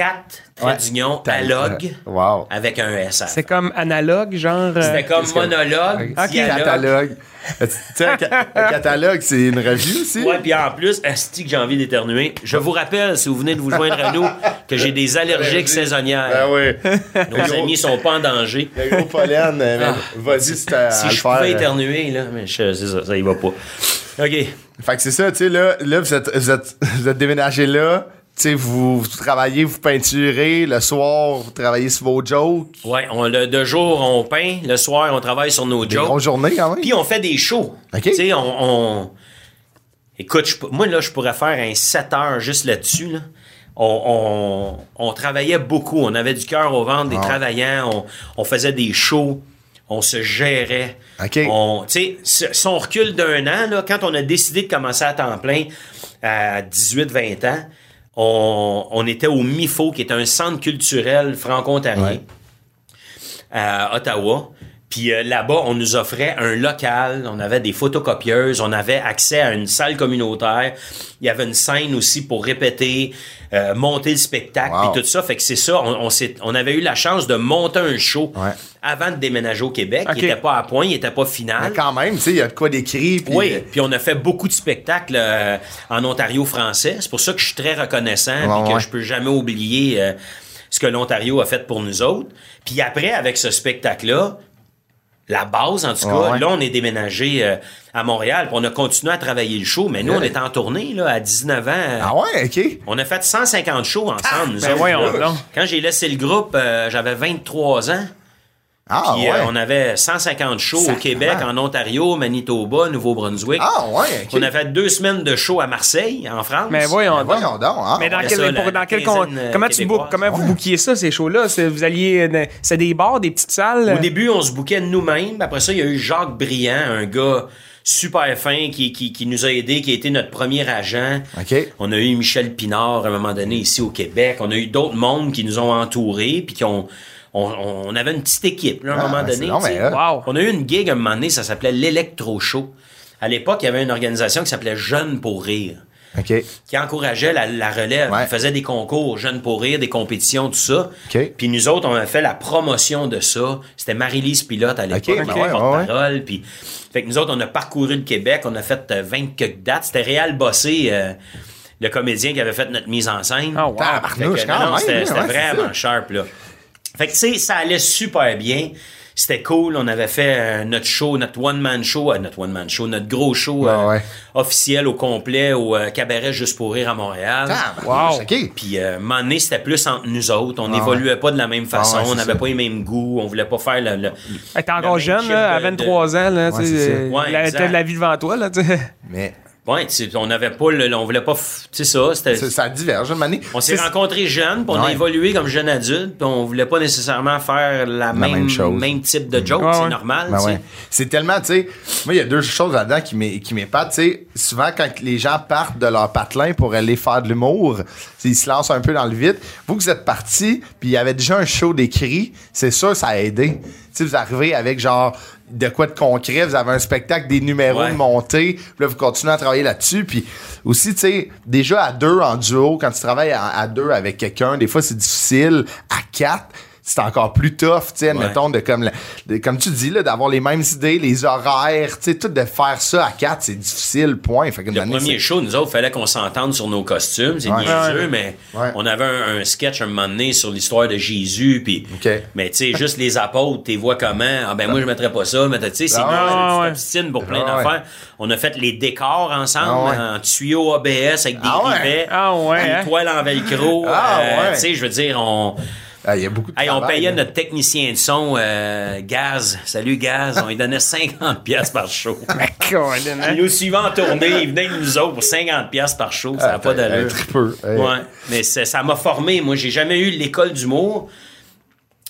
euh, Quatre traits d'union à log Wow. avec un S. C'est comme analogue, genre. euh, C'était comme que- monologue, Ok. dialogue. Catalogue. Euh, tu sais, un, ca- un catalogue, c'est une revue aussi? Ouais, puis en plus, asti que j'ai envie d'éternuer. Je vous rappelle, si vous venez de vous joindre à nous, que j'ai des allergiques saisonnières. Ben oui. Nos amis sont pas en danger. Le gros pollen, euh. Ah. vas-y, c'est à, Si à je pouvais éternuer, là, mais c'est ça, ça y va pas. OK. Fait que c'est ça, tu sais, là, là vous, êtes, vous, êtes, vous êtes déménagé là, sais, vous, vous travaillez, vous peinturez, le soir, vous travaillez sur vos jokes. Ouais, on, le, de jour, on peint. Le soir, on travaille sur nos Des jokes. grosses journées quand même. Puis on fait des shows. OK. Tu sais, on, on- Écoute, je moi, là, je pourrais faire un 7 heures juste là-dessus, là. On, on- on travaillait beaucoup. On avait du cœur au ventre, des Ah. travaillants. On, on faisait des shows. On se gérait. OK. On, tu sais, si- si on recule d'un an, là, quand on a décidé de commencer à temps plein à 18-20 ans, on, on était au MIFO, qui est un centre culturel franco-ontarien Ouais. à Ottawa. Puis euh, là-bas, on nous offrait un local, on avait des photocopieuses, on avait accès à une salle communautaire. Il y avait une scène aussi pour répéter, euh, monter le spectacle, Wow. puis tout ça. Fait que c'est ça, on, on, s'est- on avait eu la chance de monter un show Ouais. avant de déménager au Québec. Ok. Il était pas à point, il était pas final. Mais quand même, tu sais, il y a de quoi d'écrit. puis- Oui, puis on a fait beaucoup de spectacles euh, en Ontario français. C'est pour ça que je suis très reconnaissant Ouais, et que ouais. je peux jamais oublier euh, ce que l'Ontario a fait pour nous autres. Puis après, avec ce spectacle-là, la base, en tout cas, Ouais, ouais. là, on est déménagé euh, à Montréal, puis on a continué à travailler le show, mais nous, on était en tournée, là, à 19 ans. Ah ouais, OK. On a fait 150 shows ensemble, nous ben autres, donc. Quand j'ai laissé le groupe, euh, j'avais 23 ans. Ah Puis ouais. euh, on avait 150 shows au. Québec, en Ontario, Manitoba, Nouveau-Brunswick. Ah ouais. On a fait deux semaines de show à Marseille, en France. Mais voyons Ben donc. voyons donc. Ah, Mais dans ouais. quel, ça, pour- la dans quel quinzaine, con- euh, comment tu book, comment vous bookiez ça ces shows-là? C'est- Vous alliez euh, c'est des bars, des petites salles? Au début, on se bouquait nous-mêmes. Après ça, il y a eu Jacques Briand, un gars super fin qui, qui, qui nous a aidés, qui a été notre premier agent. On a eu Michel Pinard à un moment donné ici au Québec. On a eu d'autres mondes qui nous ont entourés puis qui ont on, on avait une petite équipe là, à un Ah, moment c'est donné. non, euh, Wow. On a eu une gig à un moment donné, ça s'appelait l'Electro Show. À l'époque, il y avait une organisation qui s'appelait Jeunes pour rire OK. qui encourageait la, la relève. Ouais. Ils faisaient des concours, jeunes pour rire, des compétitions, tout ça. OK. Puis nous autres, on a fait la promotion de ça. C'était Marie-Lise Pilote à l'époque, ben était ouais, porte-parole. Puis, fait que nous autres, on a parcouru le Québec, on a fait euh, 20 quelques dates. C'était Réal Bossé, euh, le comédien qui avait fait notre mise en scène. Ah, wow. C'était hein, ouais, vraiment sharp, là. Fait que, tu sais, ça allait super bien. C'était cool. On avait fait euh, notre show, notre one-man show, euh, notre one-man show, notre gros show euh, Ouais, officiel au complet au euh, Cabaret Juste pour rire à Montréal. Ah, Wow. OK. Puis, euh, un moment donné, c'était plus entre nous autres. On Ah n'évoluait pas de la même façon. Ah ouais, on n'avait pas les mêmes goûts. On voulait pas faire le... le- Hey, T'es encore le jeune, là, à type de- 23 ans, là, Ouais, tu la- exact. t'as de la vie devant toi, là, tu sais. Mais Ouais, on n'avait pas le... On voulait pas... Tu sais ça, c'était... ça, diverge une manière. On s'est rencontrés jeunes, puis on a évolué comme jeunes adultes, puis on voulait pas nécessairement faire la, même, même chose. même type de joke, Ouais, c'est ouais. normal, Ben. C'est tellement, tu sais, moi, il y a deux choses là-dedans qui m'é- qui m'épatent. Tu sais, souvent, quand les gens partent de leur patelin pour aller faire de l'humour, ils se lancent un peu dans le vide. Vous, vous êtes partis, puis il y avait déjà un show d'écrit, c'est sûr, ça a aidé. Sais, vous arrivez avec genre de quoi de concret, vous avez un spectacle, des numéros Ouais. de montée, puis là, vous continuez à travailler là-dessus. Puis aussi, tu sais, déjà à deux en duo, quand tu travailles à, à deux avec quelqu'un, des fois, c'est difficile. À quatre, c'est encore plus tough, tu sais, admettons, de comme, de- comme tu dis, là, d'avoir les mêmes idées, les horaires, tu sais, tout de faire ça à quatre, c'est difficile, point. Fait que Le année, premier show, nous autres, fallait qu'on s'entende sur nos costumes. C'est Ouais. niaiseux, Ouais. mais on avait un, un sketch un moment donné sur l'histoire de Jésus. Puis. Mais tu sais, juste les apôtres, tu vois comment? Ah ben moi, je mettrais pas ça. Mais tu sais, c'est Ah une pour plein Ah d'affaires. On a fait les décors ensemble Ah en tuyau ABS avec des Ah rivets. Ah Une hein? toile en velcro. Ah euh. Tu sais, je veux dire, on... Ah, il y a beaucoup de Hey, on payait là. notre technicien de son, euh, Gaz. Salut, Gaz. On lui donnait 50 pièces par show. Il nous suivait en tournée, il venait de nous autres pour 50 pièces par show, ça n'a Ah, pas un d'allure. tripeux. Hey. Ouais, mais c'est- ça m'a formé. Moi, j'ai jamais eu l'école d'humour,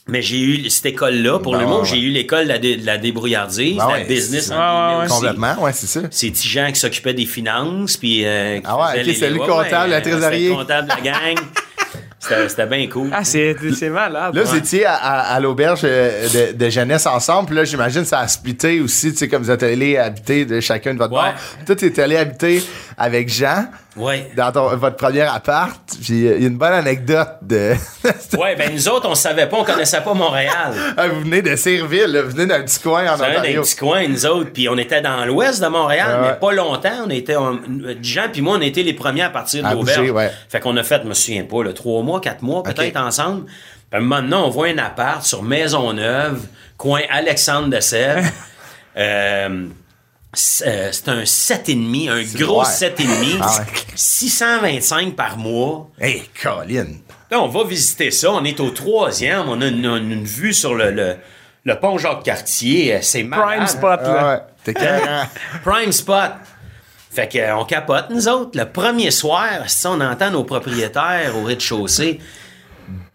mais j'ai eu cette école-là. Pour Ben l'humour, ouais, j'ai eu l'école de la, de la débrouillardise, Ben de ouais, la business en Ouais, aussi. Complètement, ouais, c'est ça. C'est petits gens qui s'occupaient des finances, puis... euh, qui Ah ouais, faisaient ok, c'est lui ouais, comptable, ouais, le trésorier. le comptable de la gang. C'était bien cool. Ah, c'est c'est malade. Là, Ouais. vous étiez à, à- à l'auberge euh, de, de jeunesse ensemble. Puis là, j'imagine ça a splitté aussi, tu sais, comme vous êtes allés habiter de chacun de votre Ouais. bord. Toi, tu es allé habiter avec Jean Dans ton- votre premier appart. Puis euh, il y a une bonne anecdote de... Ouais, ben nous autres, on savait pas, on connaissait pas Montréal. Ah, vous venez de Sirville, vous venez d'un petit coin en Ontario. petits coins, nous autres, puis on était dans l'ouest de Montréal, Ah ouais. mais pas longtemps. On était, on- Jean puis moi, on était les premiers à partir de l'auberge. ouais. Fait qu'on a fait, je me souviens pas, là, trois mois, quatre mois peut-être ensemble. Puis maintenant, on voit un appart sur Maisonneuve, coin Alexandre de Sèvres. Euh, c'est euh, c'est un 7,5, un gros ouais. 7,5, Ah ouais. 625 par mois. Hey, Colin. Là, on va visiter ça. On est au troisième. On a une, une- une vue sur le, le, le pont Jacques-Cartier. C'est malade. Prime spot, là. Ah ouais, t'es carré. Prime spot. Fait qu'on capote, nous autres. Le premier soir, si on entend nos propriétaires au rez-de-chaussée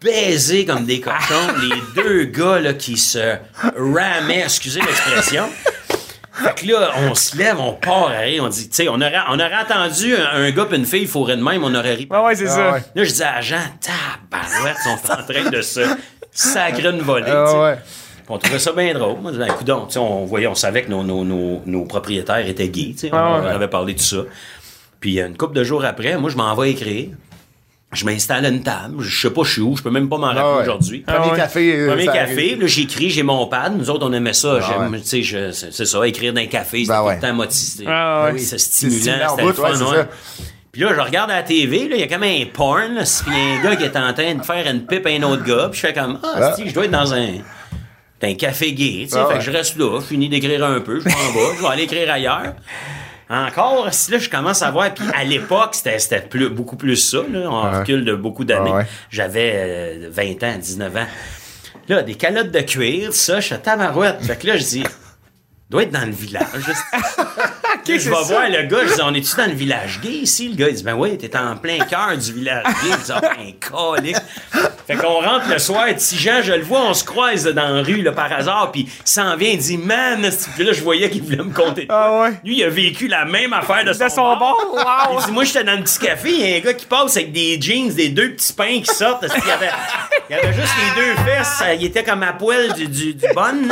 baiser comme des cochons, les deux gars là, qui se ramaient, excusez l'expression. Fait que là, on se lève, on part à rire, on dit, tu sais, on aurait, on aurait entendu un, un gars pis une fille fourrer de même, on aurait ri. Ouais, ouais, c'est Ah ça. ouais. Là, je dis à Jean, tabarouette, ils sont en train de se sacrer une volée. Ah tu sais. ouais. Puis On trouvait ça bien drôle. Coudonc, sais, on voyait, on savait que nos, nos, nos, nos propriétaires étaient gays, tu sais. On Ah ouais. leur avait parlé de ça. Puis une couple de jours après, moi, je m'en vais écrire. Je m'installe à une table. Je sais pas je suis où. Je peux même pas m'en rappeler Ah ouais. aujourd'hui. Premier Ah ouais. café. euh, Premier ça café, là j'écris, j'ai mon pad. Nous autres, on aimait ça. Ah J'aime, ouais. tu sais, je- c'est c'est ça, écrire dans un café, c'était Ben tout ouais. le temps motivé. Ah ouais. C'est C'est stimulant c'était fun, c'est. Puis là, je regarde à la TV, là, il y a comme un porn, là, puis il y a un gars qui est en train de faire une pipe à un autre gars, puis je fais comme, ah, si, je dois être dans un, dans un café gay, tu sais, Ah fait que je reste là, je finis d'écrire un peu, je m'en vais, je vais aller écrire ailleurs. Encore, si là, je commence à voir, puis à l'époque, c'était, c'était plus, beaucoup plus ça, là, on Ouais. recule de beaucoup d'années. Ah ouais. J'avais euh, 20 ans, 19 ans. Là, des calottes de cuir, ça, je suis à tabarouette. Fait que là, je dis, doit être dans le village. Là, je vais ça. voir le gars, je dis, on est-tu dans le village gay ici? Le gars, il dit, ben oui, t'es en plein cœur du village gay. Je dis, ah, ben, calique. Fait qu'on rentre le soir, petit Jean, je le vois, on se croise dans la rue, là, par hasard, puis il s'en vient, il dit, man, puis là, je voyais qu'il voulait me compter. Ah ouais? Lui, il a vécu la même affaire de son, De son bord, wow. Il dit, moi, j'étais dans le petit café, il y a un gars qui passe avec des jeans, des deux petits pains qui sortent. Il y avait, il y avait juste les deux fesses, il était comme à poil du, du, du bon.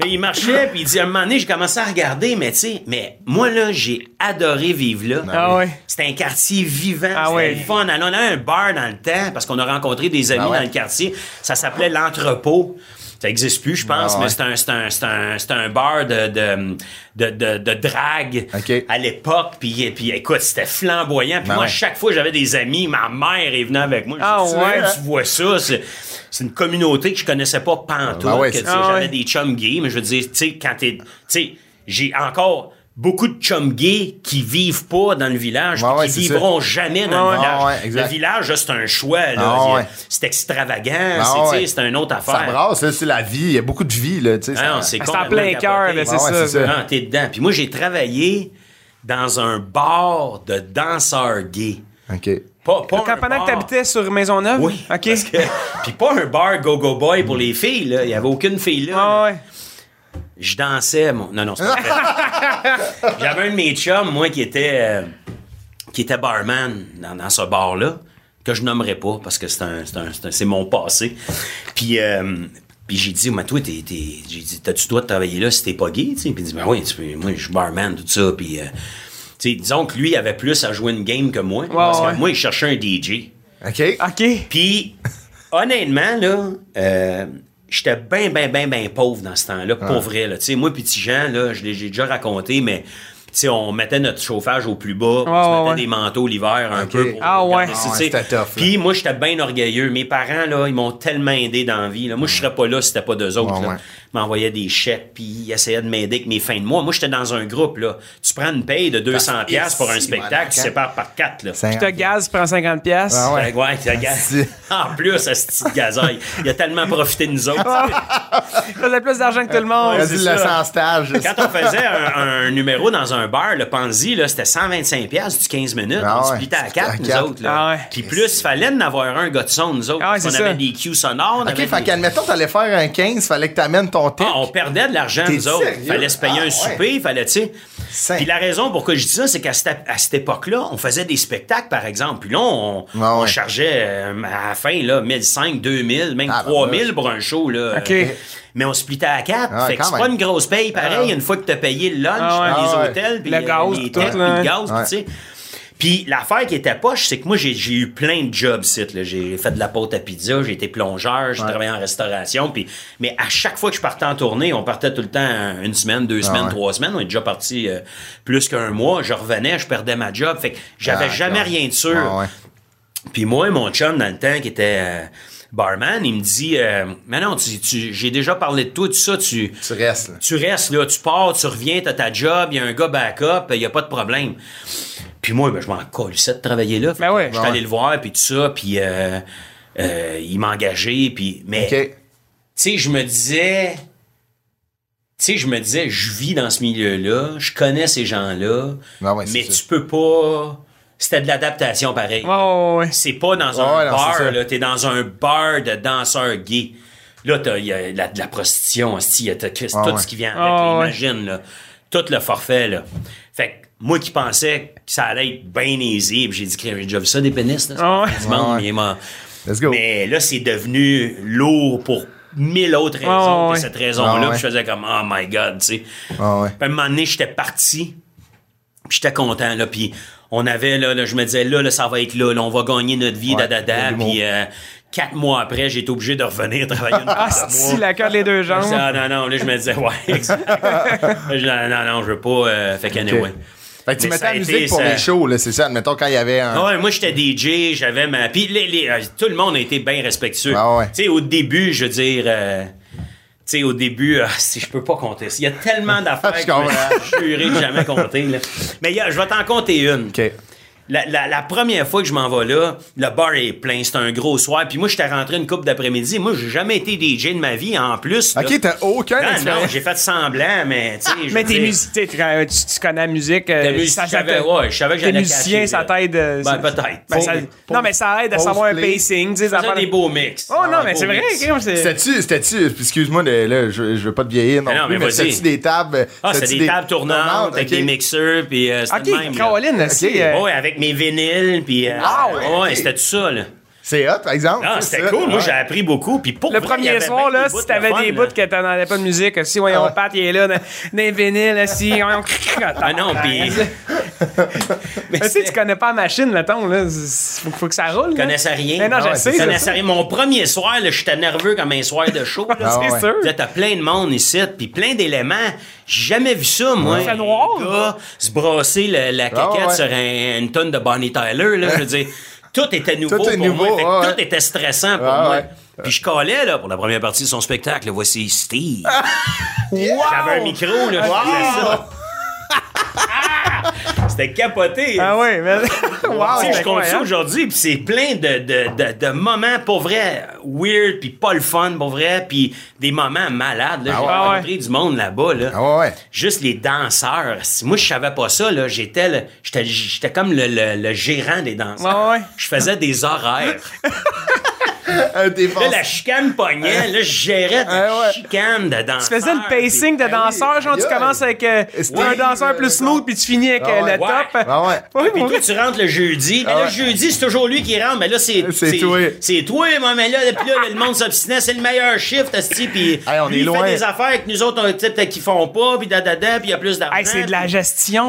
Puis il marchait, puis il dit, à un moment donné, j'ai commencé à regarder, mais tu sais, mais moi, là, j'ai adoré vivre là. Ah ouais. C'était un quartier vivant, Ah c'était ouais. le fun. Alors, on avait un bar dans le temps, parce qu'on a rencontré des amis Ah ouais. dans le quartier. Ça s'appelait l'entrepôt. Ça existe plus, je pense, Ah ouais. mais c'est un, c'est un, c'est un, c'est un bar de, de, de, de, de drague OK. à l'époque. Puis, puis écoute, c'était flamboyant. Puis Ben moi, ouais. chaque fois, j'avais des amis. Ma mère est venue avec moi. Je Ah dis, ouais. Tu vois ça, c'est, c'est une communauté que je connaissais pas pantoute. Ben ouais. Ah j'avais ouais. des chums gays, mais je veux dire, tu sais, quand t'es... Tu sais, j'ai encore beaucoup de chums gays qui vivent pas dans le village, Ouais, puis ouais, qui vivront jamais dans Ouais, le village. Ouais, le village, là, c'est un choix. Là. Ah ouais. C'est extravagant, Ah c'est, une autre Ça affaire. brasse, là, c'est la vie. Il y a beaucoup de vie, là. Ah ça- non, c'est C'est en plein cœur, c'est ouais, ça. c'est ça. T'es dedans. Puis moi, j'ai travaillé dans un bar de danseurs gays. OK. Pas, pas Quand pendant bar- que t'habitais sur Maisonneuve? Oui. OK. parce que- Puis pas un bar go-go boy pour les filles, là. Il y avait aucune fille là. Ah ouais. Je dansais, mon... Non, non, c'est pas vrai. J'avais un de mes chums, moi, qui était, euh, qui était barman dans, dans ce bar-là, que je nommerai pas parce que c'est un, c'est un- c'est un- c'est mon passé. Puis, euh, puis j'ai dit, mais toi, t'es, t'es- j'ai dit, t'as-tu droit de travailler là si t'es pas gay, tu sais? Puis il dit, ben oui, tu peux- moi, je suis barman, tout ça. Puis, euh, tu sais, disons que lui avait plus à jouer une game que moi. parce ouais. que moi, il cherchait un DJ. OK. OK. Puis, honnêtement, là, euh, j'étais bien, bien, bien, bien pauvre dans ce temps-là, pour vrai. Là. Tu sais, moi, petit Jean, là, je l'ai j'ai déjà raconté, mais sais, on mettait notre chauffage au plus bas, on se mettait ouais. des manteaux l'hiver un peu. Pour Ah, ouais. Ah, tu c'était. Puis moi, j'étais bien orgueilleux. Mes parents, là, ils m'ont tellement aidé dans la vie. Là. Moi, je serais pas là si c'était pas d'eux autres. Ouais, là. ouais. Ils m'envoyaient des chèques, puis ils essayaient de m'aider avec mes fins de mois. Moi, j'étais dans un groupe. là. Tu prends une paye de 200$ Parce- piastres pour un spectacle, voilà, tu sépares par quatre. Là. Tu te gaz, tu prends 50$. piastres. Ah ouais. Ouais, ouais, t'as gaz. Si. En plus, ce petit gazaille. Il a tellement profité de nous autres. Tu faisais plus d'argent que tout le monde. Il c'est ça. stage. Quand on faisait un, un numéro dans un un bar, le Panzi, là, c'était 125$ piastres du 15 minutes. Ah on ouais, splitait à c'était à 4, nous autres. Là. Ah ouais. Puis plus, il fallait en avoir un gars de son, nous autres. Ah ouais, qu'on ça. avait des cues sonores. on OK, fait des- qu'admettons, t'allais faire un 15, fallait que t'amènes ton. Ah, on perdait de l'argent, nous autres. sérieux? Il fallait se payer Ah, un souper, il fallait, tu sais. Puis la raison pourquoi je dis ça, c'est qu'à cette, à cette époque-là, on faisait des spectacles, par exemple. Puis là, on, Ah, on chargeait euh, à la fin, là, 1500, 2000, même Ah, bah, 3000 vache. pour un show, là. OK. Euh, Mais on splitait à quatre. Ah, fait que c'est pas une grosse paye, pareil, Ah. une fois que t'as payé le lunch, Ah, les Ah, hôtels, puis Le les- gaz, les puis têtes, tout, puis le gaz, tu sais. Puis l'affaire qui était poche, c'est que moi, j'ai j'ai eu plein de jobs sites. là. J'ai fait de la pâte à pizza, j'ai été plongeur, j'ai Ouais. travaillé en restauration. Puis, mais à chaque fois que je partais en tournée, on partait tout le temps une semaine, deux semaines, Ah ouais. trois semaines. On est déjà parti euh, plus qu'un mois. Je revenais, je perdais ma job. Fait que j'avais Ah, jamais rien de sûr. Ah, ouais. Puis moi, mon chum, dans le temps, qui était euh, barman, il me dit euh, Mais non, tu, tu- j'ai déjà parlé de toi, tout ça, tu, Tu restes, là. tu restes là, tu pars, tu reviens, t'as ta job, il y a un gars backup, il y a pas de problème. Puis moi, ben, je m'en colissais de travailler là. Ben que ouais. J'étais allé ouais. le voir, puis tout ça, puis euh, euh, il m'a engagé, puis... Mais, tu sais, je me disais... Tu sais, je me disais, je vis dans ce milieu-là, je connais ces gens-là, ouais, mais ça. tu peux pas... C'était de l'adaptation pareil. Ouais, ouais, ouais. C'est pas dans un ouais, bar, là. T'es dans un bar de danseurs gays. Là, t'as, y a la- de la prostitution, hostie, y a tout ouais. ce qui vient avec, Ah, ouais. imagine, là. Tout le forfait, là. Fait que, moi qui pensais que ça allait être bien easy, j'ai dit, j'ai déjà vu ça, des pénis, là. Ah, monde, Let's go. Mais là, c'est devenu lourd pour mille autres raisons Ah, que ouais. cette raison-là. Je faisais comme, oh my God, tu sais. Ah, à un moment donné, j'étais parti. J'étais content, là. Puis on avait, là, là, je me disais, là, là, ça va être là, là, on va gagner notre vie, Ouais, dadada. Puis euh, quatre mois après, j'ai été obligé de revenir travailler une Ah, si, la les deux jambes. ah, non, non, là, je me disais, ouais, exact. Non, non, je veux pas. euh, fait qu'anyway. Fait que tu Mais mettais la été, musique pour ça- les shows, là, c'est ça. Admettons, quand il y avait un. Ouais, moi j'étais DJ, j'avais ma. Puis les, les- euh, tout le monde a été bien respectueux. Ah ouais. Tu sais, au début, je veux dire. euh, sais, au début, ah, si je peux pas compter. Il y a tellement d'affaires Je que je juré de jamais compter. Là. Mais il y a- je vais t'en compter une. La, la- la première fois que je m'en vais là, le bar est plein, c'est un gros soir. Puis moi, j'étais rentré une coupe d'après-midi. Moi, j'ai jamais été DJ de ma vie en plus. là. OK, t'as aucun Non, non, j'ai fait semblant, mais tu sais. je Mais t'es musicien, tu, tu- tu connais la musique. euh, ça- je ça savais- te- ouais, je savais que j'allais musicien, ça t'aide. euh, Ben, ça- peut-être. ben, ça- non, mais ça aide à savoir un pacing. tu sais, Je faisais affaires- des beaux mix. Oh non, Ah, mais c'est vrai. C'était-tu, c'était-tu, excuse-moi, là, je, je veux pas te vieillir non, Mais c'était-tu des tables. Ah, c'est c'était-tu des tables tournantes avec des mixeurs, puis euh, c'était Ok, même. Caroline, c'est. euh, Ouais, avec mes vinyles, puis. euh, Wow, ouais, ok. c'était tout ça, là. C'est hot, par exemple. Ah, c'est c'était cool. Moi, Ouais. j'ai appris beaucoup. Puis pour Le vrai, premier avait soir, là, si t'avais des bouts que t'en avais pas de musique, si voyons Ah ouais. Pat, il est là, dans, dans les vinyles, si. Ah non, puis. Mais tu sais, tu connais pas la machine, mettons, là. Faut, faut que ça roule. Je connaissais rien. Mais non, Ah je ouais, sais. je connaissais rien. Mon premier soir, là, j'étais nerveux comme un soir de show. Ah C'est ouais. sûr. T'as plein de monde ici, puis plein d'éléments. J'ai jamais vu ça, moi. Fait noir. Un gars se brasser la caquette Ah ouais. sur un- une tonne de Bonnie Tyler, là. Je veux dire, tout était nouveau Tout pour nouveau, moi. Fait que ouais, tout était stressant pour Ah moi. ouais. Puis je calais, là, pour la première partie de son spectacle. là, Voici Steve. Wow! J'avais un micro, là. je faisais ça. Ah! C'était capoté. Ah ouais, mais. Tu wow, sais, c'est je compte ça aujourd'hui, puis c'est plein de, de, de, de moments pour vrai weird, puis pas le fun pour vrai, puis des moments malades. Là. Ah J'ai ouais. rencontré du monde là-bas. Là. Ah ouais. Juste les danseurs. Si moi, je savais pas ça. là, J'étais le- j'étais j'étais comme le, le- le gérant des danseurs. Ouais. Je faisais des horaires. Un défense. Là, la chicane pognait. Là, je gérais de Ah la ouais. chicane de danseurs. Tu faisais le pacing de oui, danseur, genre tu commences avec euh, un danseur plus euh, smooth, puis tu finis avec Ah euh, ouais. le Ouais. top. Ah ouais. Oui, Puis toi, tu rentres le jeudi. Mais Ah là, ouais. le jeudi, c'est toujours lui qui rentre. Mais là, c'est. C'est toi. C'est toi, moi, mais là, puis là, le monde s'obstinait. C'est le meilleur shift, esti. Puis Hey, on lui, est il loin. fait des affaires que nous autres, on, peut-être qu'ils font pas. Puis da, da, da, puis il y a plus d'argent. Hey, c'est de la gestion.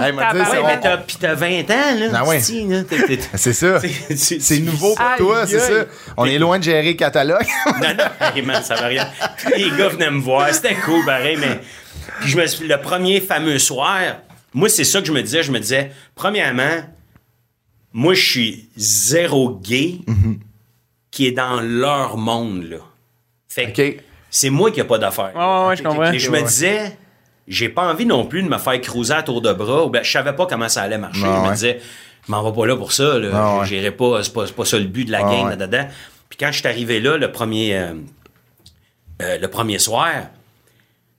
Puis t'as 20 ans, là. C'est ça. C'est- nouveau pour toi, c'est ça. On est loin de gérer le catalogue. Non, non, hey, man, ça va rien. Les gars venaient me voir. C'était cool, pareil, mais. Puis je me suis- le premier fameux soir, moi, c'est ça que je me disais. Je me disais, premièrement, moi, je suis zéro gay qui est dans leur monde, là. Fait que c'est moi qui n'ai pas d'affaires. Ouais, je comprends. Et je me disais, j'ai pas envie non plus de me faire cruiser à tour de bras. Ou ben, je savais pas comment ça allait marcher. Je me disais, je m'en vais pas là pour ça. Là. Ouais. J'irai pas, c'est pas, c'est pas ça le but de la game là-dedans. Quand je suis arrivé là, le premier, euh, euh, le premier soir,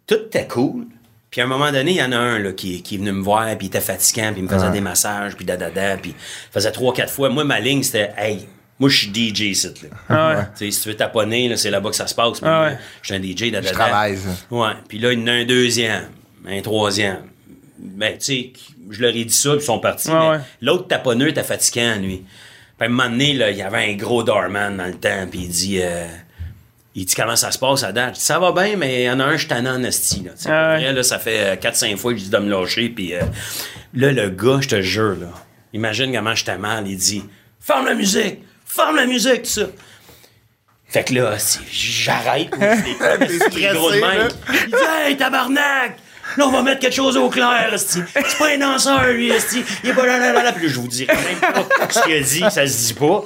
tout était cool. Puis à un moment donné, il y en a un là, qui, qui est venu me voir, puis il était fatigant, puis il me faisait des massages, puis dadada, puis il faisait trois, quatre fois. Moi, ma ligne, c'était « Hey, moi, je suis DJ ici, là. Ah ouais. Tu sais, si tu veux taponner, là, c'est là-bas que ça se passe. Mais Ah ouais. Je suis un DJ, dadada. Je travaille. Ouais. Puis là, il y en a un deuxième, un troisième. Ben, tu sais, je leur ai dit ça, puis ils sont partis. Ouais. L'autre taponneux était fatigant, lui. Puis à un moment donné, là, il y avait un gros doorman dans le temps, puis il dit... euh, il dit comment ça se passe à date. Ça va bien, mais il y en a un, je t'en en esti. Là. Ah pour ouais. vrai, là, ça fait 4-5 fois que je dis de me lâcher. Puis euh, là, le gars, je te jure, là, imagine comment j'étais mal. Il dit Ferme la musique! Ferme la musique, tout ça! Fait que là, c'est- j'arrête. gros de là. Il dit Hey, tabarnak! Là, on va mettre quelque chose au clair. C'est pas un danseur, lui, esti. Il est pas là, là, là, là. Je vous dirai même pas ce qu'il a dit, ça se dit pas.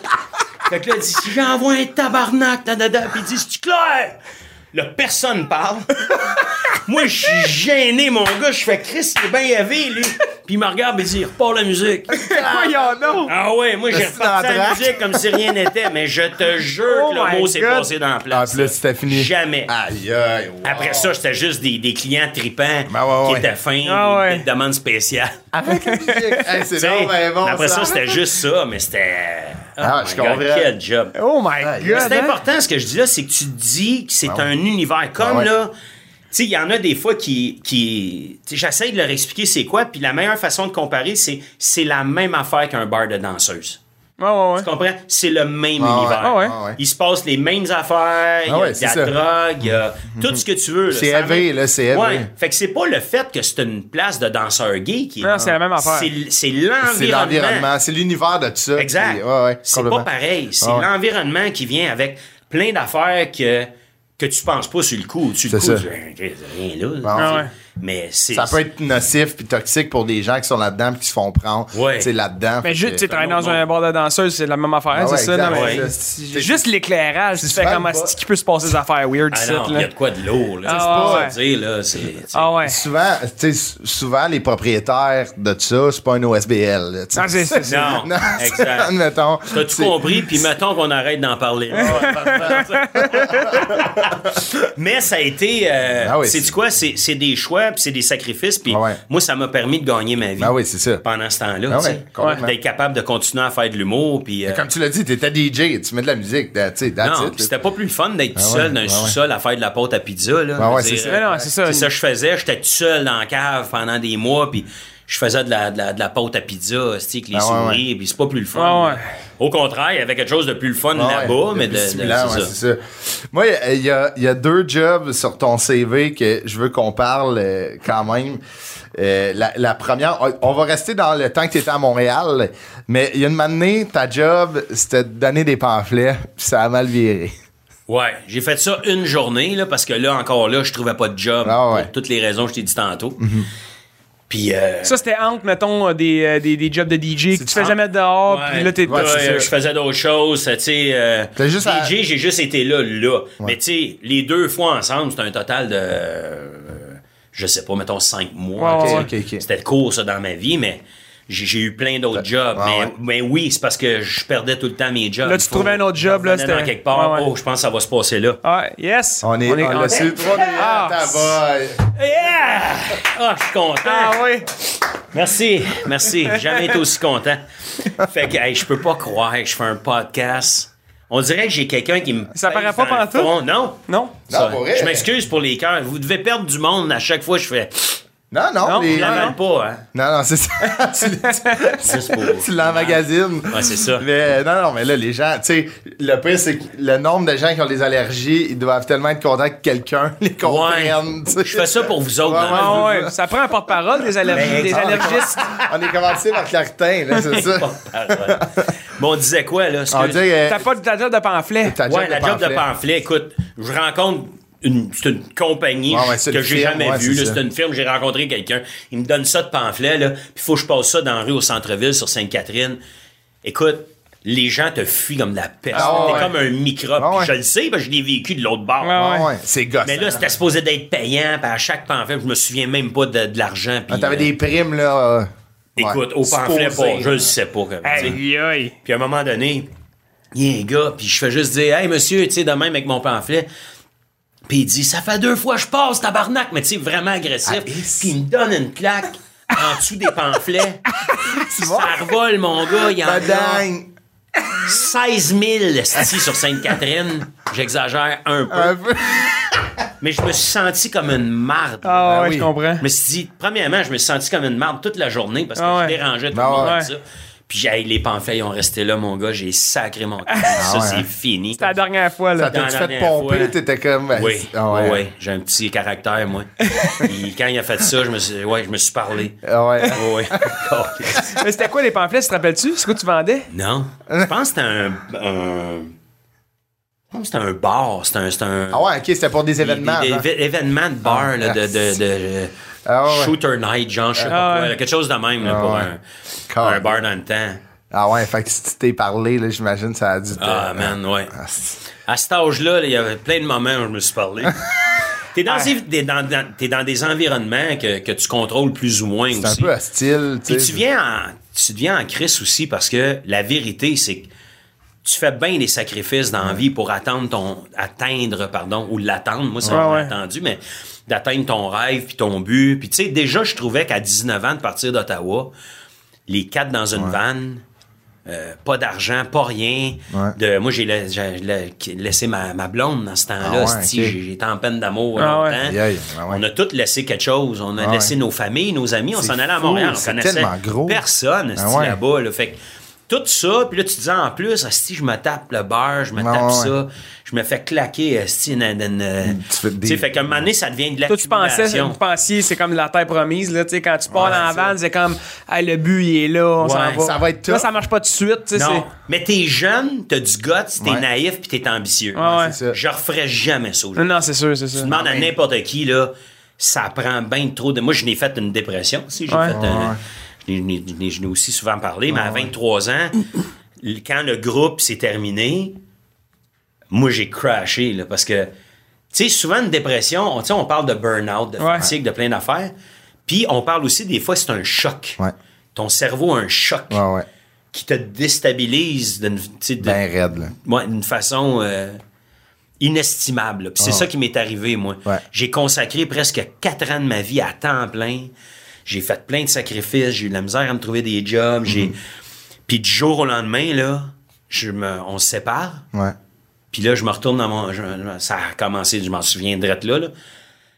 Fait que là, il dit Si j'envoie un tabarnak, da, da, da. Puis il dit C'est-tu clair? Là, personne parle. Moi, je suis gêné, mon gars. Je fais Chris, il est bien élevé, lui. Puis il me regarde et il dit Repars la musique. Voyons donc! Ah ouais, moi, j'ai reparti la musique comme si rien n'était. Mais je te jure Oh que le mot s'est passé dans la Ah, place. puis là, c'était fini. Jamais. Aïe, aïe, wow. Après ça, c'était juste des, des clients tripants Ben ouais, qui étaient fins, Ah ouais. des demandes spéciales. Avec la musique. Hey, c'est ben bon, après ça, ça. c'était juste ça, mais c'était. Oh Ah, my je God, comprends. Quel job. Oh my god! C'est hein? important ce que je dis là, c'est que tu te dis que c'est Ah ouais. un univers. Comme Ah ouais. là, tu sais, il y en a des fois qui. qui J'essaie de leur expliquer c'est quoi, puis la meilleure façon de comparer, c'est c'est la même affaire qu'un bar de danseuse. Ouais, ouais, ouais. Tu comprends? C'est le même Ah univers. Ah ouais. Ah ouais. Il se passe les mêmes affaires, il y a ouais, de la ça. drogue, il y a tout ce que tu veux. C'est élevé, là, c'est élevé. Ouais. Fait que c'est pas le fait que c'est une place de danseur gay qui est. Non, c'est la même affaire. C'est l'environnement. C'est l'environnement, c'est l'univers de tout ça. Exact. Puis, ouais, ouais, c'est pas pareil. C'est Ah ouais. l'environnement qui vient avec plein d'affaires que, que tu penses pas sur le coup. Sur le coup, tu rien là. Ah ouais. Mais c'est. Ça peut être nocif puis toxique pour des gens qui sont là-dedans puis qui se font prendre Ouais. tu là-dedans. Mais juste, tu un dans un bar de danseuse, c'est la même affaire, Ah ouais, c'est ça? Non, mais ouais. c'est juste l'éclairage, tu C'est fais comment pas- est-ce qu'il peut se passer des affaires weird Ah non, il y a de quoi de lourd. Là. Ah c'est pas là. C'est. Ah ouais. Souvent, tu sais, souvent, les propriétaires de ça, c'est pas un OSBL. là. Ah, c'est c'est- c'est- Non, Non, exact. admettons. T'as-tu c'est- compris? Puis mettons qu'on arrête d'en parler. Mais ça a été. Euh, Ah oui, c'est c'est- quoi? C'est c'est des choix, puis c'est des sacrifices. Puis Ah ouais. moi, ça m'a permis de gagner ma vie. Ah oui, c'est ça. Pendant ce temps-là. Ah ouais. D'être capable de continuer à faire de l'humour. Puis. euh, Comme tu l'as dit, t'étais DJ, tu mets de la musique, non, c'était pas plus le fun d'être tout Ah seul dans un sous-sol à faire de la pâte à pizza. Là, Ah c'est ça. C'est ça que je faisais. J'étais tout seul dans la cave pendant des mois, puis je faisais de la, de la, de la pâte à pizza, avec les Ah ouais, souris, puis c'est pas plus le fun. Ah ouais. Au contraire, il y avait quelque chose de plus le fun Ah là-bas, ouais, mais de de, plus de- stimulant, c'est ouais, ça. c'est ça. Moi, il y a, il y a deux jobs sur ton CV que je veux qu'on parle euh, quand même. Euh, la, la première, on- va rester dans le temps que tu étais à Montréal, mais il y a une matinée, ta job, c'était de donner des pamphlets, puis ça a mal viré. Ouais, j'ai fait ça une journée, là, parce que là, encore là, je trouvais pas de job. Ah ouais. Pour toutes les raisons que je t'ai dit tantôt. Puis, euh, Ça, c'était entre, mettons, des, euh, des, des jobs de DJ que tu faisais mettre dehors, Ouais. puis là, t'es. Ouais, euh, je faisais d'autres choses, tu sais. euh, T'as juste à- DJ, j'ai juste été là, là. Mais tu sais, les deux fois ensemble, c'était un total de, euh, je sais pas, mettons cinq mois. Ouais, tu sais. ouais, ok, ok. C'était court, ça, dans ma vie, mais j'ai eu plein d'autres jobs. mais, ouais. mais oui, c'est parce que je perdais tout le temps mes jobs. Là, tu Faut- trouvais un autre job, là, c'était- quelque part. Ouais, ouais. Oh, je pense que ça va se passer là. Ah, yes! On est, on, on- su. Trois minutes, Ah. Yeah! Ah, je suis content. Ah oui! Merci, merci. J'ai Jamais été aussi content. Fait que, hey, je peux pas croire que je fais un podcast. On dirait que j'ai quelqu'un qui me. Ça paraît pas pantoute? front. Non. Non? Ça, je m'excuse pour les cœurs. Vous devez perdre du monde à chaque fois que je fais. Non, non, Non, les- non, pas, hein. non, non, c'est ça. tu l'emmagasines. Ouais, c'est ça. Mais non, non, mais là, les gens, tu sais, le pire, c'est que le nombre de gens qui ont des allergies, ils doivent tellement être contents que quelqu'un les comprenne. tu sais. Je fais ça pour vous autres. Ouais, dans la Ah vie. ouais, ça prend un porte-parole des, allergies, des allergistes. On est commencé par Claritin, là, c'est ça. Bon, on disait quoi, là? On excuse? dit, euh, T'as pas de ta job de pamphlet. Ouais, la job de pamphlet. Écoute, je rencontre une, c'est une compagnie Ouais, ouais, c'est que une j'ai firme, jamais ouais, vue. c'est une firme, j'ai rencontré quelqu'un. Il me donne ça de pamphlet, là. Puis il faut que je passe ça dans la rue au centre-ville, sur Sainte-Catherine. Écoute, les gens te fuient comme de la peste. Ah, T'es comme un microbe. Ah, Je le sais, parce que je l'ai vécu de l'autre bord. Ouais, c'est gosse. Mais là, c'était supposé d'être payant. Puis à chaque pamphlet, je me souviens même pas de, de l'argent. puis, Ah, T'avais euh, des primes, là. euh, Écoute, ouais, au pamphlet, pas. Je le sais pas. Tu aïe. Puis à un moment donné, il y a un gars, puis je fais juste dire, hey monsieur, tu sais, de même avec mon pamphlet. Puis il dit, ça fait deux fois que je passe, tabarnak, mais tu sais, vraiment agressif. Ah, is. Puis il me donne une claque en dessous des pamphlets. ça revole, mon gars, il y en a Badang! 16 000 esti, sur Sainte-Catherine. J'exagère un peu. Un peu. Mais je me suis senti comme une marde. Ah, Ben ouais, oui. je comprends. Je me suis dit, premièrement, je me suis senti comme une marde toute la journée parce que Ah je ouais. dérangeais tout Ben le monde ouais. avec ça. Puis j'ai les pamphlets, ils ont resté là, mon gars. J'ai sacré mon temps. ça, ouais, c'est hein. fini. C'était la dernière fois, là. Ça t'a fait pomper, t'étais comme. Oui, ah ouais. ouais. J'ai un petit caractère, moi. Puis quand il a fait ça, je me suis, ouais, je me suis parlé. Ah ouais. Ouais. Mais c'était quoi les pamphlets, tu te rappelles-tu? C'est quoi tu vendais? non, je pense que c'était un, un- je pense que c'était un bar. C'était un, Ah ouais, ok, c'était pour des événements. des, hein. des événements de bar, là, de, de, de, de- Ah ouais. shooter night, genre, je sais Ah pas quoi, ouais. là, quelque chose de même là, Ah pour ouais. un, bar dans le temps. Ah ouais, fait que si tu t'es parlé, là, j'imagine, ça a dû te. Ah, man, ouais. Ah, À cet âge-là, là, il y avait plein de moments où je me suis parlé. T'es dans, des- t'es dans, dans- des environnements que, que tu contrôles plus ou moins C'est un aussi. peu hostile, Puis tu viens en, tu deviens en crise aussi parce que la vérité, c'est que tu fais bien des sacrifices dans la vie pour attendre ton, atteindre, pardon, ou l'attendre. Moi, ça Ouais, m'a ouais. attendu, mais d'atteindre ton rêve puis ton but. Puis tu sais, déjà, je trouvais qu'à 19 ans, de partir d'Ottawa, les quatre dans une vanne, euh, pas d'argent, pas rien. Ouais. De, moi, j'ai la- j'ai la- laissé ma, ma blonde dans ce temps-là. Ah ouais, J'étais en peine d'amour Ah ouais. longtemps. Ah. On a tous laissé quelque chose. On a Ah laissé ouais. nos familles, nos amis. On C'est s'en allait à Montréal. On c'est connaissait tellement gros. personne Ah là-bas. là. Fait que tout ça, puis là, tu te dis en plus, esti, je me tape le beurre, je me tape ouais. ça, je me fais claquer, une- Tu fais des- Tu sais, fait qu'à un moment donné, ça devient de Toi, tu pensais, vous pensiez, c'est comme la terre promise, là, tu sais, quand tu pars Ouais, dans la c'est vanne, c'est comme, hey, le but, il est là, on s'en Ouais, va. ça va être Là, top. ça marche pas tout de suite, tu sais, mais t'es jeune, t'as du guts, t'es Ouais. naïf, puis t'es ambitieux. Ah ouais. c'est ça. Je referais jamais ça. Non, aujourd'hui. non, c'est sûr, c'est ça. Tu demandes à n'importe qui, là, ça prend bien trop de. Moi, je n'ai fait une dépression aussi. J'ai Ouais. fait un- Ouais. Je n'ai aussi souvent parlé, mais à 23 ans, quand le groupe s'est terminé, moi, j'ai crashé, là, parce que, tu sais, souvent, une dépression, on, on parle de burn-out, de Ouais. fatigue, de plein d'affaires. Puis, on parle aussi, des fois, c'est un choc. Ouais. Ton cerveau a un choc Ouais, qui te déstabilise d'une Ben raide, d'une façon euh, inestimable. Puis c'est Ah. ça qui m'est arrivé, moi. J'ai consacré presque quatre ans de ma vie à temps plein. J'ai fait plein de sacrifices. J'ai eu de la misère à me trouver des jobs. J'ai... Mhm. Puis du jour au lendemain, là, je me... on se sépare. Ouais. Puis là, je me retourne dans mon... je- ça a commencé, je m'en souviens direct là, là.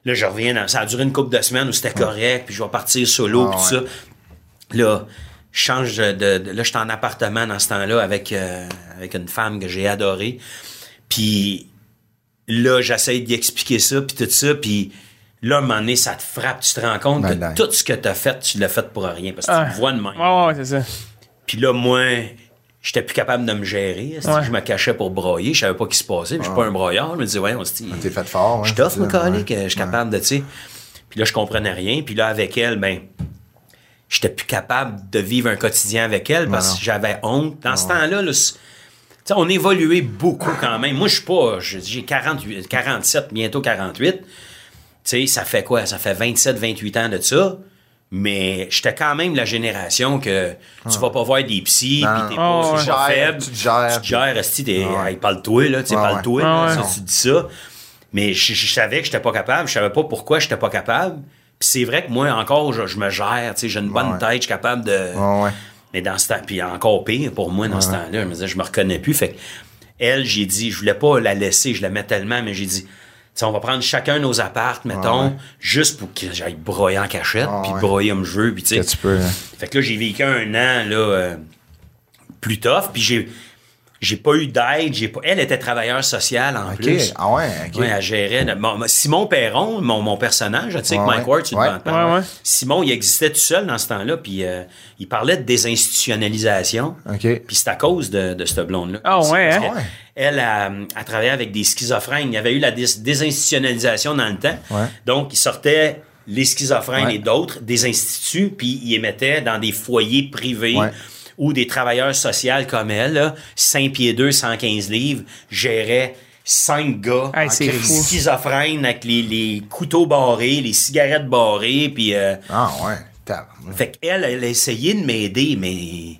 Là, je reviens dans... Ça a duré une couple de semaines où c'était correct, puis je vais partir solo, Ah, puis tout ça. Là, je change de... de- là, je suis en appartement dans ce temps-là avec, euh, avec une femme que j'ai adorée. Puis là, j'essaye d'y expliquer ça, puis tout ça, puis là, à un moment donné, ça te frappe, tu te rends compte Ben, que tout ce que tu as fait, tu l'as fait pour rien, parce que Ah. tu te vois de même. Ouais, ouais, c'est ça. Puis là, moi, j'étais plus capable de me gérer. Ouais. Je me cachais pour broyer? Je savais pas ce qui se passait. puis Je suis pas un broyeur. Je me disais, ouais, on se dit. T'es fait fort, Je t'offre, mon ouais. Je suis capable de, tu sais. Puis là, je comprenais rien. Puis là, avec elle, ben, j'étais plus capable de vivre un quotidien avec elle parce non. que j'avais honte. Dans ce temps-là, là, on évoluait beaucoup quand même. Moi, je suis pas, j'ai 48, 47, bientôt 48. Tu sais, ça fait quoi? Ça fait 27, 28 ans de ça. Mais j'étais quand même la génération que tu vas pas voir des psys, puis t'es Ah, pas, ouais. te gères, faible. tu te gères, Tu te gères, esti, t'es- Ah ouais. hey, parle-toi, là, tu sais, ouais. parle-toi, Ah là, ouais. si tu dis ça. Mais je, je savais que j'étais pas capable, je savais pas pourquoi j'étais pas capable. Puis c'est vrai que moi, encore, je, je me gère, tu sais, j'ai une bonne ouais. tête, je suis capable de... Mais dans ce temps, puis encore pire pour moi dans ce temps-là, je me disais, je me reconnais plus. Fait que elle, j'ai dit, je voulais pas la laisser, je l'aimais tellement, mais j'ai dit, on va prendre chacun nos appartes, mettons, ouais. juste pour que j'aille broyer en cachette, puis broyer comme je veux, puis tu sais. Hein. Fait que là, j'ai vécu un an, là, euh, plus tough, puis j'ai, j'ai pas eu d'aide, j'ai pas, elle était travailleuse sociale en plus. Ah ouais, OK. Ouais, elle gérait. Simon Perron, mon, mon personnage, tu sais, Ouais, que Mike ouais. Ward, tu te Ouais. pas. Ouais, ouais. Simon, il existait tout seul dans ce temps-là, puis euh, il parlait de désinstitutionnalisation. OK. Puis c'est à cause de, de cette blonde-là. Ah ouais, hein? Elle a, a travaillé avec des schizophrènes. Il y avait eu la dés- désinstitutionnalisation dans le temps. Ouais. Donc, il sortait les schizophrènes Ouais. et d'autres des instituts, puis il les mettait dans des foyers privés Où des travailleurs sociaux comme elle, là, 5 pieds 2, 115 livres, géraient cinq gars Hey, en avec les, les couteaux barrés, les cigarettes barrées, puis... euh, Ah ouais. Fait qu'elle, elle a essayé de m'aider, mais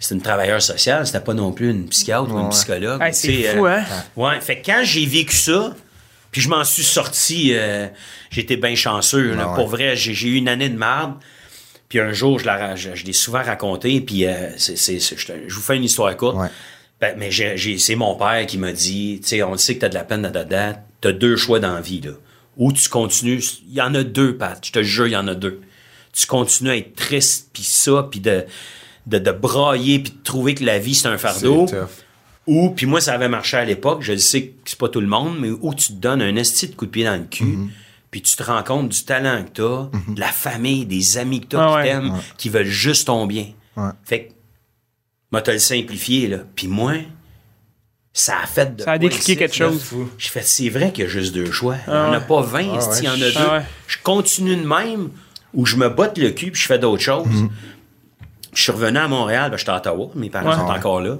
c'est une travailleuse sociale, c'était pas non plus une psychiatre ou une psychologue. Hey, c'est fou, euh, hein? Ouais, fait que quand j'ai vécu ça, puis je m'en suis sorti, euh, j'étais bien chanceux. là. Ouais. Pour vrai, j'ai j'ai eu une année de marde. Puis un jour, je, la- je, je l'ai souvent raconté, puis euh, c'est, c'est- c'est- je, vous fais une histoire courte. Ouais. Ben, mais j'ai, j'ai- c'est mon père qui m'a dit, tu sais, on le sait que t'as de la peine là-dedans, t'as deux choix dans la vie, là. Ou tu continues, il y en a deux, Pat, je te jure, il y en a deux. Tu continues à être triste, puis ça, puis de, de, de brailler, puis de trouver que la vie, c'est un fardeau. C'est tough. Ou, puis moi, ça avait marché à l'époque, je le sais que c'est pas tout le monde, mais où tu te donnes un esti de coup de pied dans le cul, Mm-hmm. Puis tu te rends compte du talent que t'as, de la famille, des amis que t'as Ah qui ouais. t'aiment, qui veulent juste ton bien. Ouais. Fait que, moi, te le simplifié, là. Puis moi, ça a fait de Ça a décliqué quelque chose. J'ai fait, c'est vrai qu'il y a juste deux choix. Il n'y Ah en a pas 20, esti, ouais. il y en a deux. Ah ouais. Je continue de même, ou je me botte le cul, puis je fais d'autres choses. Mhm. Je suis revenu à Montréal, ben, j'étais à Ottawa, mes parents Ouais. sont Ouais. encore là.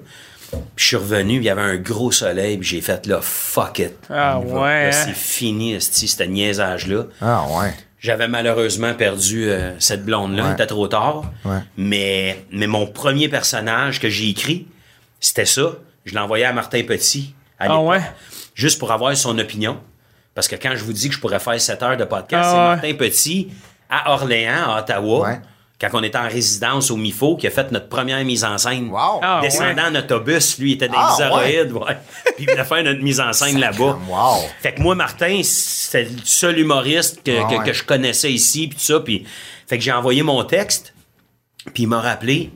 Puis je suis revenu, il y avait un gros soleil, puis j'ai fait là, fuck it. Ah ouais, Là, hein? c'est fini, ce niaisage-là. Ah ouais. J'avais malheureusement perdu euh, cette blonde-là, Ouais. il était trop tard. Ouais. Mais, mais mon premier personnage que j'ai écrit, c'était ça. Je l'ai envoyé à Martin Petit à Ah ouais? juste pour avoir son opinion. Parce que quand je vous dis que je pourrais faire 7 heures de podcast, Ah c'est ouais. Martin Petit à Orléans, à Ottawa, Ouais. Quand on était en résidence au MIFO, qui a fait notre première mise en scène. Wow. Ah, Descendant en autobus, lui, il était des Ah, bizarroïdes, ouais. Puis il venait faire notre mise en scène là-bas. Wow. Fait que moi, Martin, c'était le seul humoriste que, Ah que- ouais. que je connaissais ici, puis tout ça. Puis, fait que j'ai envoyé mon texte, puis il m'a rappelé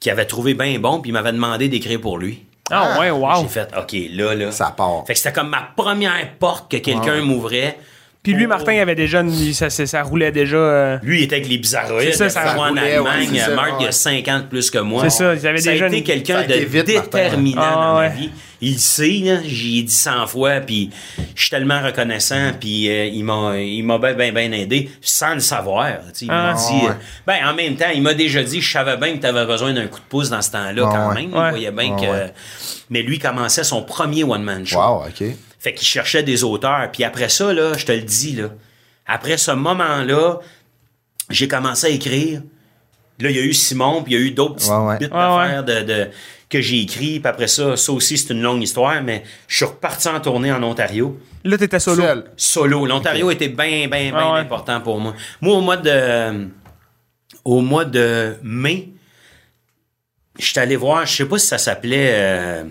qu'il avait trouvé bien bon, puis il m'avait demandé d'écrire pour lui. Ah, ouais, wow. J'ai fait, OK, là, là. Ça part. Fait que c'était comme ma première porte que quelqu'un Ouais. m'ouvrait. Puis lui, pour- Martin, il avait déjà une- ça, ça, ça roulait déjà. euh, Lui, il était avec les bizarroïdes. C'est ça, il ça a fait en roulait, ouais, Allemagne. c'est ça, Marc, il a ouais. 50 plus que moi. C'est ça, il avait ça déjà a été une- quelqu'un ça a de été vite, Martin. déterminant Ah, dans ma ouais. vie. Il le sait, là, j'y ai dit 100 fois, puis je suis tellement reconnaissant, puis euh, il m'a il m'a bien, bien, bien aidé, sans le savoir. tu sais. Il m'a Ah, dit... ouais. euh, ben, en même temps, il m'a déjà dit, je savais bien que tu avais besoin d'un coup de pouce dans ce temps-là, Ah, quand ouais. même. Il Ouais. voyait bien Ah, que... ouais. Mais lui commençait son premier one-man show. Wow, OK. Fait qu'il cherchait des auteurs. Puis après ça, là, je te le dis, là, après ce moment-là, j'ai commencé à écrire. Là, il y a eu Simon, puis il y a eu d'autres petites Ouais, ouais. bits Ouais, d'affaires de, de- que j'ai écrit. Puis après ça, ça aussi, c'est une longue histoire, mais je suis reparti en tournée en Ontario. Là, t'étais solo. Seul. Solo. L'Ontario était bien, bien, bien Ah ouais. important pour moi. Moi, au mois de, au mois de mai, je suis allé voir, je sais pas si ça s'appelait, euh,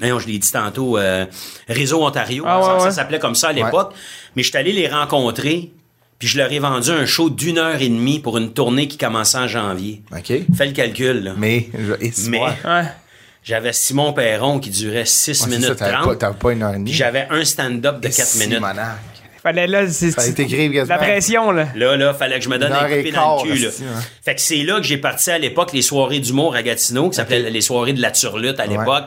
non, je l'ai dit tantôt, euh, Réseau Ontario. Ah ça, ouais, ça ouais. s'appelait comme ça à l'époque. Mais je suis allé les rencontrer, puis je leur ai vendu un show d'une heure et demie pour une tournée qui commençait en janvier. OK. Fais le calcul, là. Mais, je- Mais-. Ouais. J'avais Simon Perron qui durait 6 Ouais, c'est minutes ça, t'avais 30. pas, t'avais pas une heure et demie. J'avais un stand-up de 4 minutes. Simonac. Fallait là, c'est. La pression, là. Là, là, fallait que je me donne un heure coup de et pied dans le cul, là. esti, ouais. Fait que c'est là que j'ai parti à l'époque les soirées d'humour à Gatineau, qui s'appelaient les soirées de la turlute à l'époque.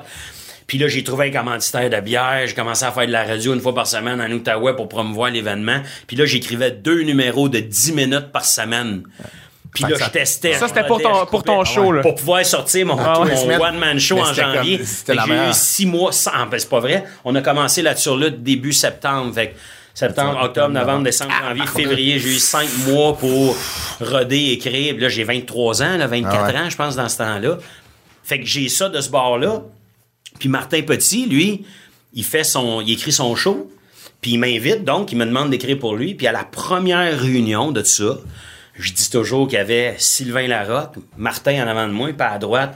Puis là, j'ai trouvé un commanditaire de bière. J'ai commencé à faire de la radio une fois par semaine en Outaouais pour promouvoir l'événement. Puis là, j'écrivais deux numéros de 10 minutes par semaine. Puis là, ça- je testais. Ça, c'était pour ton, pour ton show, là. Pour pouvoir sortir mon, Ah ouais. mon Mais one-man show en janvier. J'ai eu six mois sans. ben, c'est pas vrai. On a commencé la turlute début septembre. Fait que septembre, octobre, novembre, décembre, janvier, février, j'ai eu cinq mois pour roder, écrire. Là, j'ai 23 ans, là, 24 Ah ouais. ans, je pense, dans ce temps-là. Fait que j'ai ça de ce bord-là. Puis Martin Petit, lui, il fait son, il écrit son show. Puis il m'invite, donc, il me demande d'écrire pour lui. Puis à la première réunion de tout ça, je dis toujours qu'il y avait Sylvain Larocque, Martin en avant de moi, puis à droite,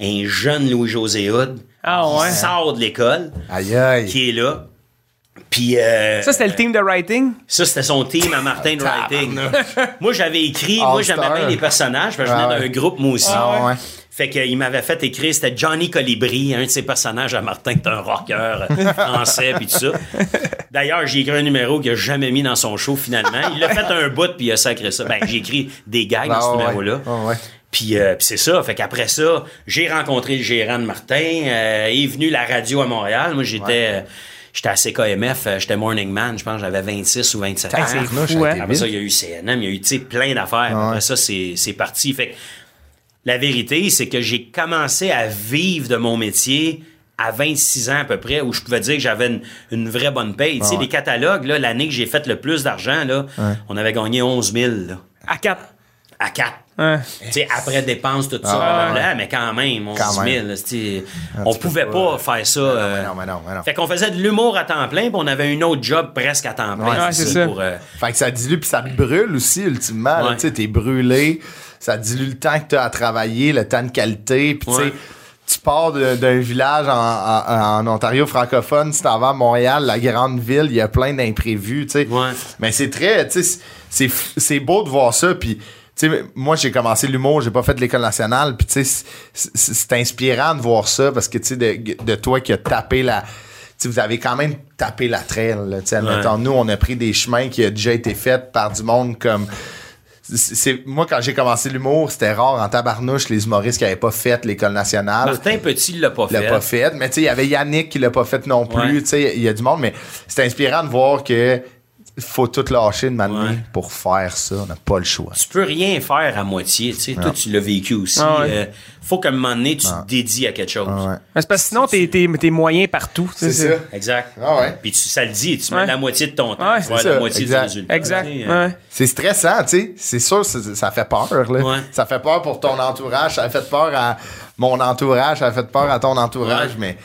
un jeune Louis-José Hood. Ah ouais. Qui sort de l'école, Aïe, aïe. qui est là. Puis euh, Ça, c'était le team de writing? ça, c'était son team à Martin de Writing. moi, j'avais écrit, moi, j'aimais bien les personnages, parce que je Ah venais ouais. d'un groupe, moi aussi. Ah ouais. Fait qu'il m'avait fait écrire, c'était Johnny Colibri, un de ses personnages à Martin, qui est un rocker euh, français, puis tout ça. D'ailleurs, j'ai écrit un numéro qu'il a jamais mis dans son show, finalement. Il a fait un bout, puis il a sacré ça. Ben, j'ai écrit des gags dans Ah ce ouais. numéro-là. Ah ouais. Puis, euh, c'est ça. Fait qu'après ça, j'ai rencontré le gérant de Martin. Euh, est venu la radio à Montréal. Moi, j'étais... euh, J'étais à CKMF, euh, j'étais Morning Man, je pense j'avais 26 ou 27 ans. Ah, fou, hein. Après ça, il y a eu CNM, il y a eu tu sais, plein d'affaires. Ah ouais. Après ça, c'est c'est parti. Fait que la vérité, c'est que j'ai commencé à vivre de mon métier à 26 ans à peu près, où je pouvais dire que j'avais une, une vraie bonne paye. Tu sais, Ah ouais. les catalogues, là, l'année que j'ai fait le plus d'argent, là, on avait gagné 11 000. là. À quatre. à 4. Hein. Tu sais, après dépenses, tout ça, Ah, blablabla, mais quand même, 11 Quand 000, même. là, c'est- Ah, on pouvait pas, pas, faire ça. euh, Mais non, mais non, mais non. Fait qu'on faisait de l'humour à temps plein, puis on avait une autre job presque à temps plein. Ouais, c'est ça. Pour, euh, Fait que ça dilue puis ça brûle aussi ultimement. là. Ouais. Tu sais, t'es brûlé, ça dilue le temps que t'as à travailler, le temps de qualité. Puis tu sais, tu pars d'un village en, en- en Ontario francophone, si t'en vas à Montréal, la grande ville, il y a plein d'imprévus. Tu sais, Ouais. mais c'est très, tu sais, c'est beau de voir ça. Puis tu sais, moi j'ai commencé l'humour, j'ai pas fait de l'école nationale. Puis tu sais, c'est- inspirant de voir ça parce que tu sais, de, de toi qui a tapé la tu sais, vous avez quand même tapé la tu sais, admettons, nous, on a pris des chemins qui ont déjà été faits par du monde comme. C'est- moi, quand j'ai commencé l'humour, c'était rare en tabarnouche les humoristes qui n'avaient pas fait l'école nationale. Martin Petit l'a pas l'a fait. pas fait. Mais tu sais, il y avait Yannick qui l'a pas fait non plus. Ouais. Tu sais, il y a du monde, mais c'est inspirant de voir que faut tout lâcher de manière Ouais. pour faire ça. On n'a pas le choix. Tu peux rien faire à moitié. Tu sais, toi, tu l'as vécu aussi. Ah ouais. Euh, faut qu'à un moment donné, tu te dédies à quelque chose. Ah ouais. Mais c'est parce que sinon, t'es, t'es, t'es moyen partout. tu C'est ça. Exact. Ah ouais. Puis tu, ça le dit, tu mets Ouais. la moitié de ton temps avoir c'est la moitié exact. du résultat. Exact. Tu euh, Ouais. C'est stressant, tu sais. C'est sûr, ça, ça fait peur, là. Ouais. Ça fait peur pour ton entourage. Ça a fait peur à mon entourage. Ça a fait peur à ton entourage. Ouais. Mais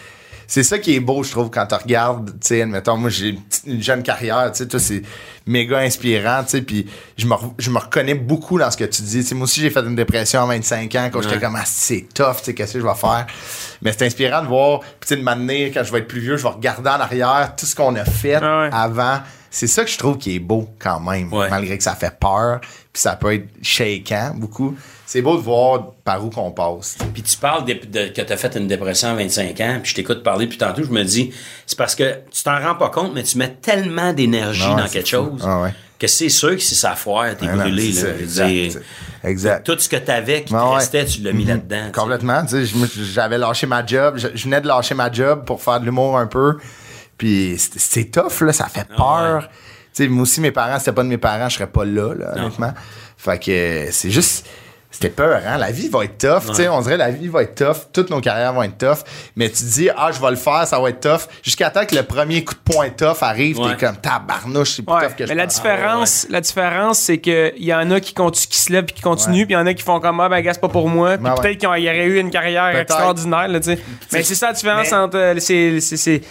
c'est ça qui est beau, je trouve, quand tu regardes, tu sais, admettons, moi, j'ai une, jeune carrière, tu sais, toi, c'est méga inspirant, tu sais, puis je me, je me reconnais beaucoup dans ce que tu dis. Tu sais, moi aussi, j'ai fait une dépression à 25 ans, quand j'étais Ouais. comme, ah, c'est tough, tu sais, qu'est-ce que je vais faire? Mais c'est inspirant de voir, puis tu sais, de m'amener, quand je vais être plus vieux, je vais regarder en arrière tout ce qu'on a fait Ah ouais. avant. C'est ça que je trouve qui est beau quand même, Ouais. malgré que ça fait peur, puis ça peut être shakant beaucoup. C'est beau de voir par où qu'on passe. Puis tu parles de, de- que tu as fait une dépression à 25 ans, puis je t'écoute parler depuis tantôt, je me dis, c'est parce que tu t'en rends pas compte, mais tu mets tellement d'énergie dans quelque fou. chose Ah ouais. que c'est sûr que si ça foire, t'es Ah brûlé. c'est là. ça, exact, dire. Tout ce que tu avais qui te Ah ouais. restait, tu l'as mis là-dedans. tu sais. Complètement. J'avais lâché ma job. Je, je venais de lâcher ma job pour faire de l'humour un peu. Puis c'est- tough, là. Ça fait Ah peur. ouais. Tu sais, moi aussi, mes parents, c'était pas de mes parents, je serais pas là, là honnêtement. Fait que c'est juste. C'était peur, hein? La vie va être tough. Tu sais, on dirait la vie va être tough. Toutes nos carrières vont être tough. Mais tu te dis, ah, je vais le faire, ça va être tough. Jusqu'à temps que le premier coup de poing tough arrive, Ouais. t'es comme tabarnouche, c'est plus Ouais, tough que je la différence, la différence, c'est que il y en a qui, continuent, qui se lèvent puis qui continuent, Ouais. puis il y en a qui font comme ah ben gars c'est pas pour moi, puis Ben ouais. peut-être qu'il y aurait eu une carrière Peut-être. extraordinaire là, tu sais. Mais c'est ça la différence mais- entre euh, c'est c'est c'est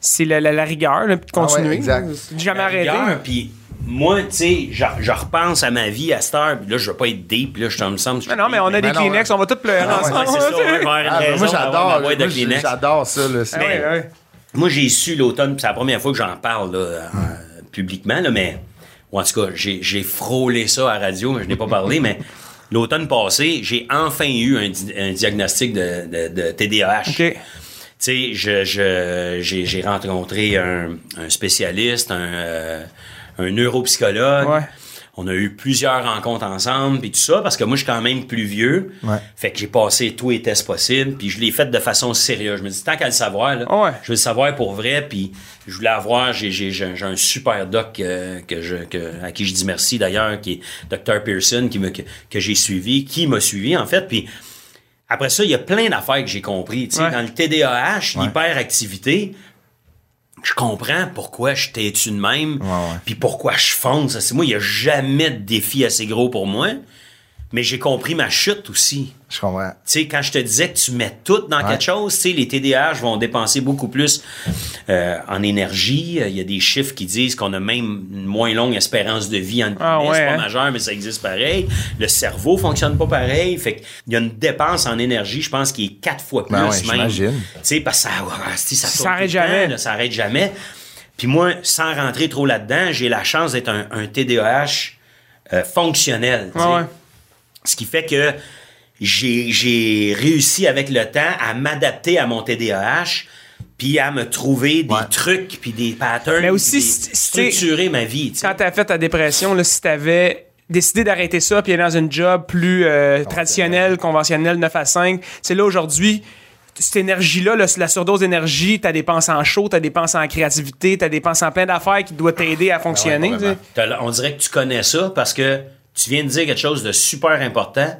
c'est la, la, la rigueur là, puis de Ah ouais, continuer. exact. Jamais La arrêter. rigueur, Puis moi, tu sais, je, je repense à ma vie à cette heure, puis là, je veux pas être deep, là, je me semble. Mais non, mais on a des Mais Kleenex, on va tous pleurer Ah ouais, ensemble. Ah, moi, j'adore. moi, Kleenex. J'adore ça, là. Ah ouais, ouais. Moi, j'ai su l'automne, puis c'est la première fois que j'en parle là, euh, publiquement, là, mais ou en tout cas, j'ai j'ai frôlé ça à la radio, mais je n'ai pas parlé, mais l'automne passé, j'ai enfin eu un, di- un diagnostic de, de, de TDAH. OK. Tu sais, je, je, j'ai, j'ai rencontré un, un spécialiste, un, euh, un neuropsychologue. Ouais. On a eu plusieurs rencontres ensemble, puis tout ça, parce que moi, je suis quand même plus vieux. Ouais. Fait que j'ai passé tous les tests possibles, puis je l'ai fait de façon sérieuse. Je me dis, tant qu'à le savoir, là, Ouais. je veux le savoir pour vrai, puis je voulais avoir, j'ai, j'ai, j'ai j'ai un super doc euh, que je, que, à qui je dis merci d'ailleurs, qui est Dr. Pearson, qui me, que, que j'ai suivi, qui m'a suivi, en fait, puis après ça, il y a plein d'affaires que j'ai compris. Tu sais, Ouais. Dans le TDAH, l'hyperactivité, je comprends pourquoi je têtu de même, ouais. puis pourquoi je fonce. C'est moi, il n'y a jamais de défi assez gros pour moi, mais j'ai compris ma chute aussi. Je comprends. Tu sais, quand je te disais que tu mets tout dans Ouais. quelque chose, tu sais, les TDAH vont dépenser beaucoup plus euh, en énergie. Il y a des chiffres qui disent qu'on a même une moins longue espérance de vie en Ah ouais, C'est pas hein? majeur, mais ça existe pareil. Le cerveau fonctionne pas pareil. Fait qu'il y a une dépense en énergie, je pense, qui est quatre fois plus Ben ouais, même. j'imagine. Tu sais, parce que ça, si, ça, Ça temps, jamais. là, ça arrête jamais. Puis moi, sans rentrer trop là-dedans, j'ai la chance d'être un, un TDAH euh, fonctionnel. Ce qui fait que j'ai, réussi avec le temps à m'adapter à mon TDAH puis à me trouver des Ouais. trucs puis des patterns Mais aussi, des- structurer ma vie. tu sais. Quand t'as fait ta dépression, là, si t'avais décidé d'arrêter ça puis aller dans une job plus euh, traditionnelle, conventionnelle, 9 à 5, c'est là aujourd'hui, cette énergie-là, là, la surdose d'énergie, t'as dépenses en show, t'as dépenses en créativité, t'as dépenses en plein d'affaires qui doivent t'aider à fonctionner. sais. T'as- on dirait que tu connais ça parce que tu viens de dire quelque chose de super important.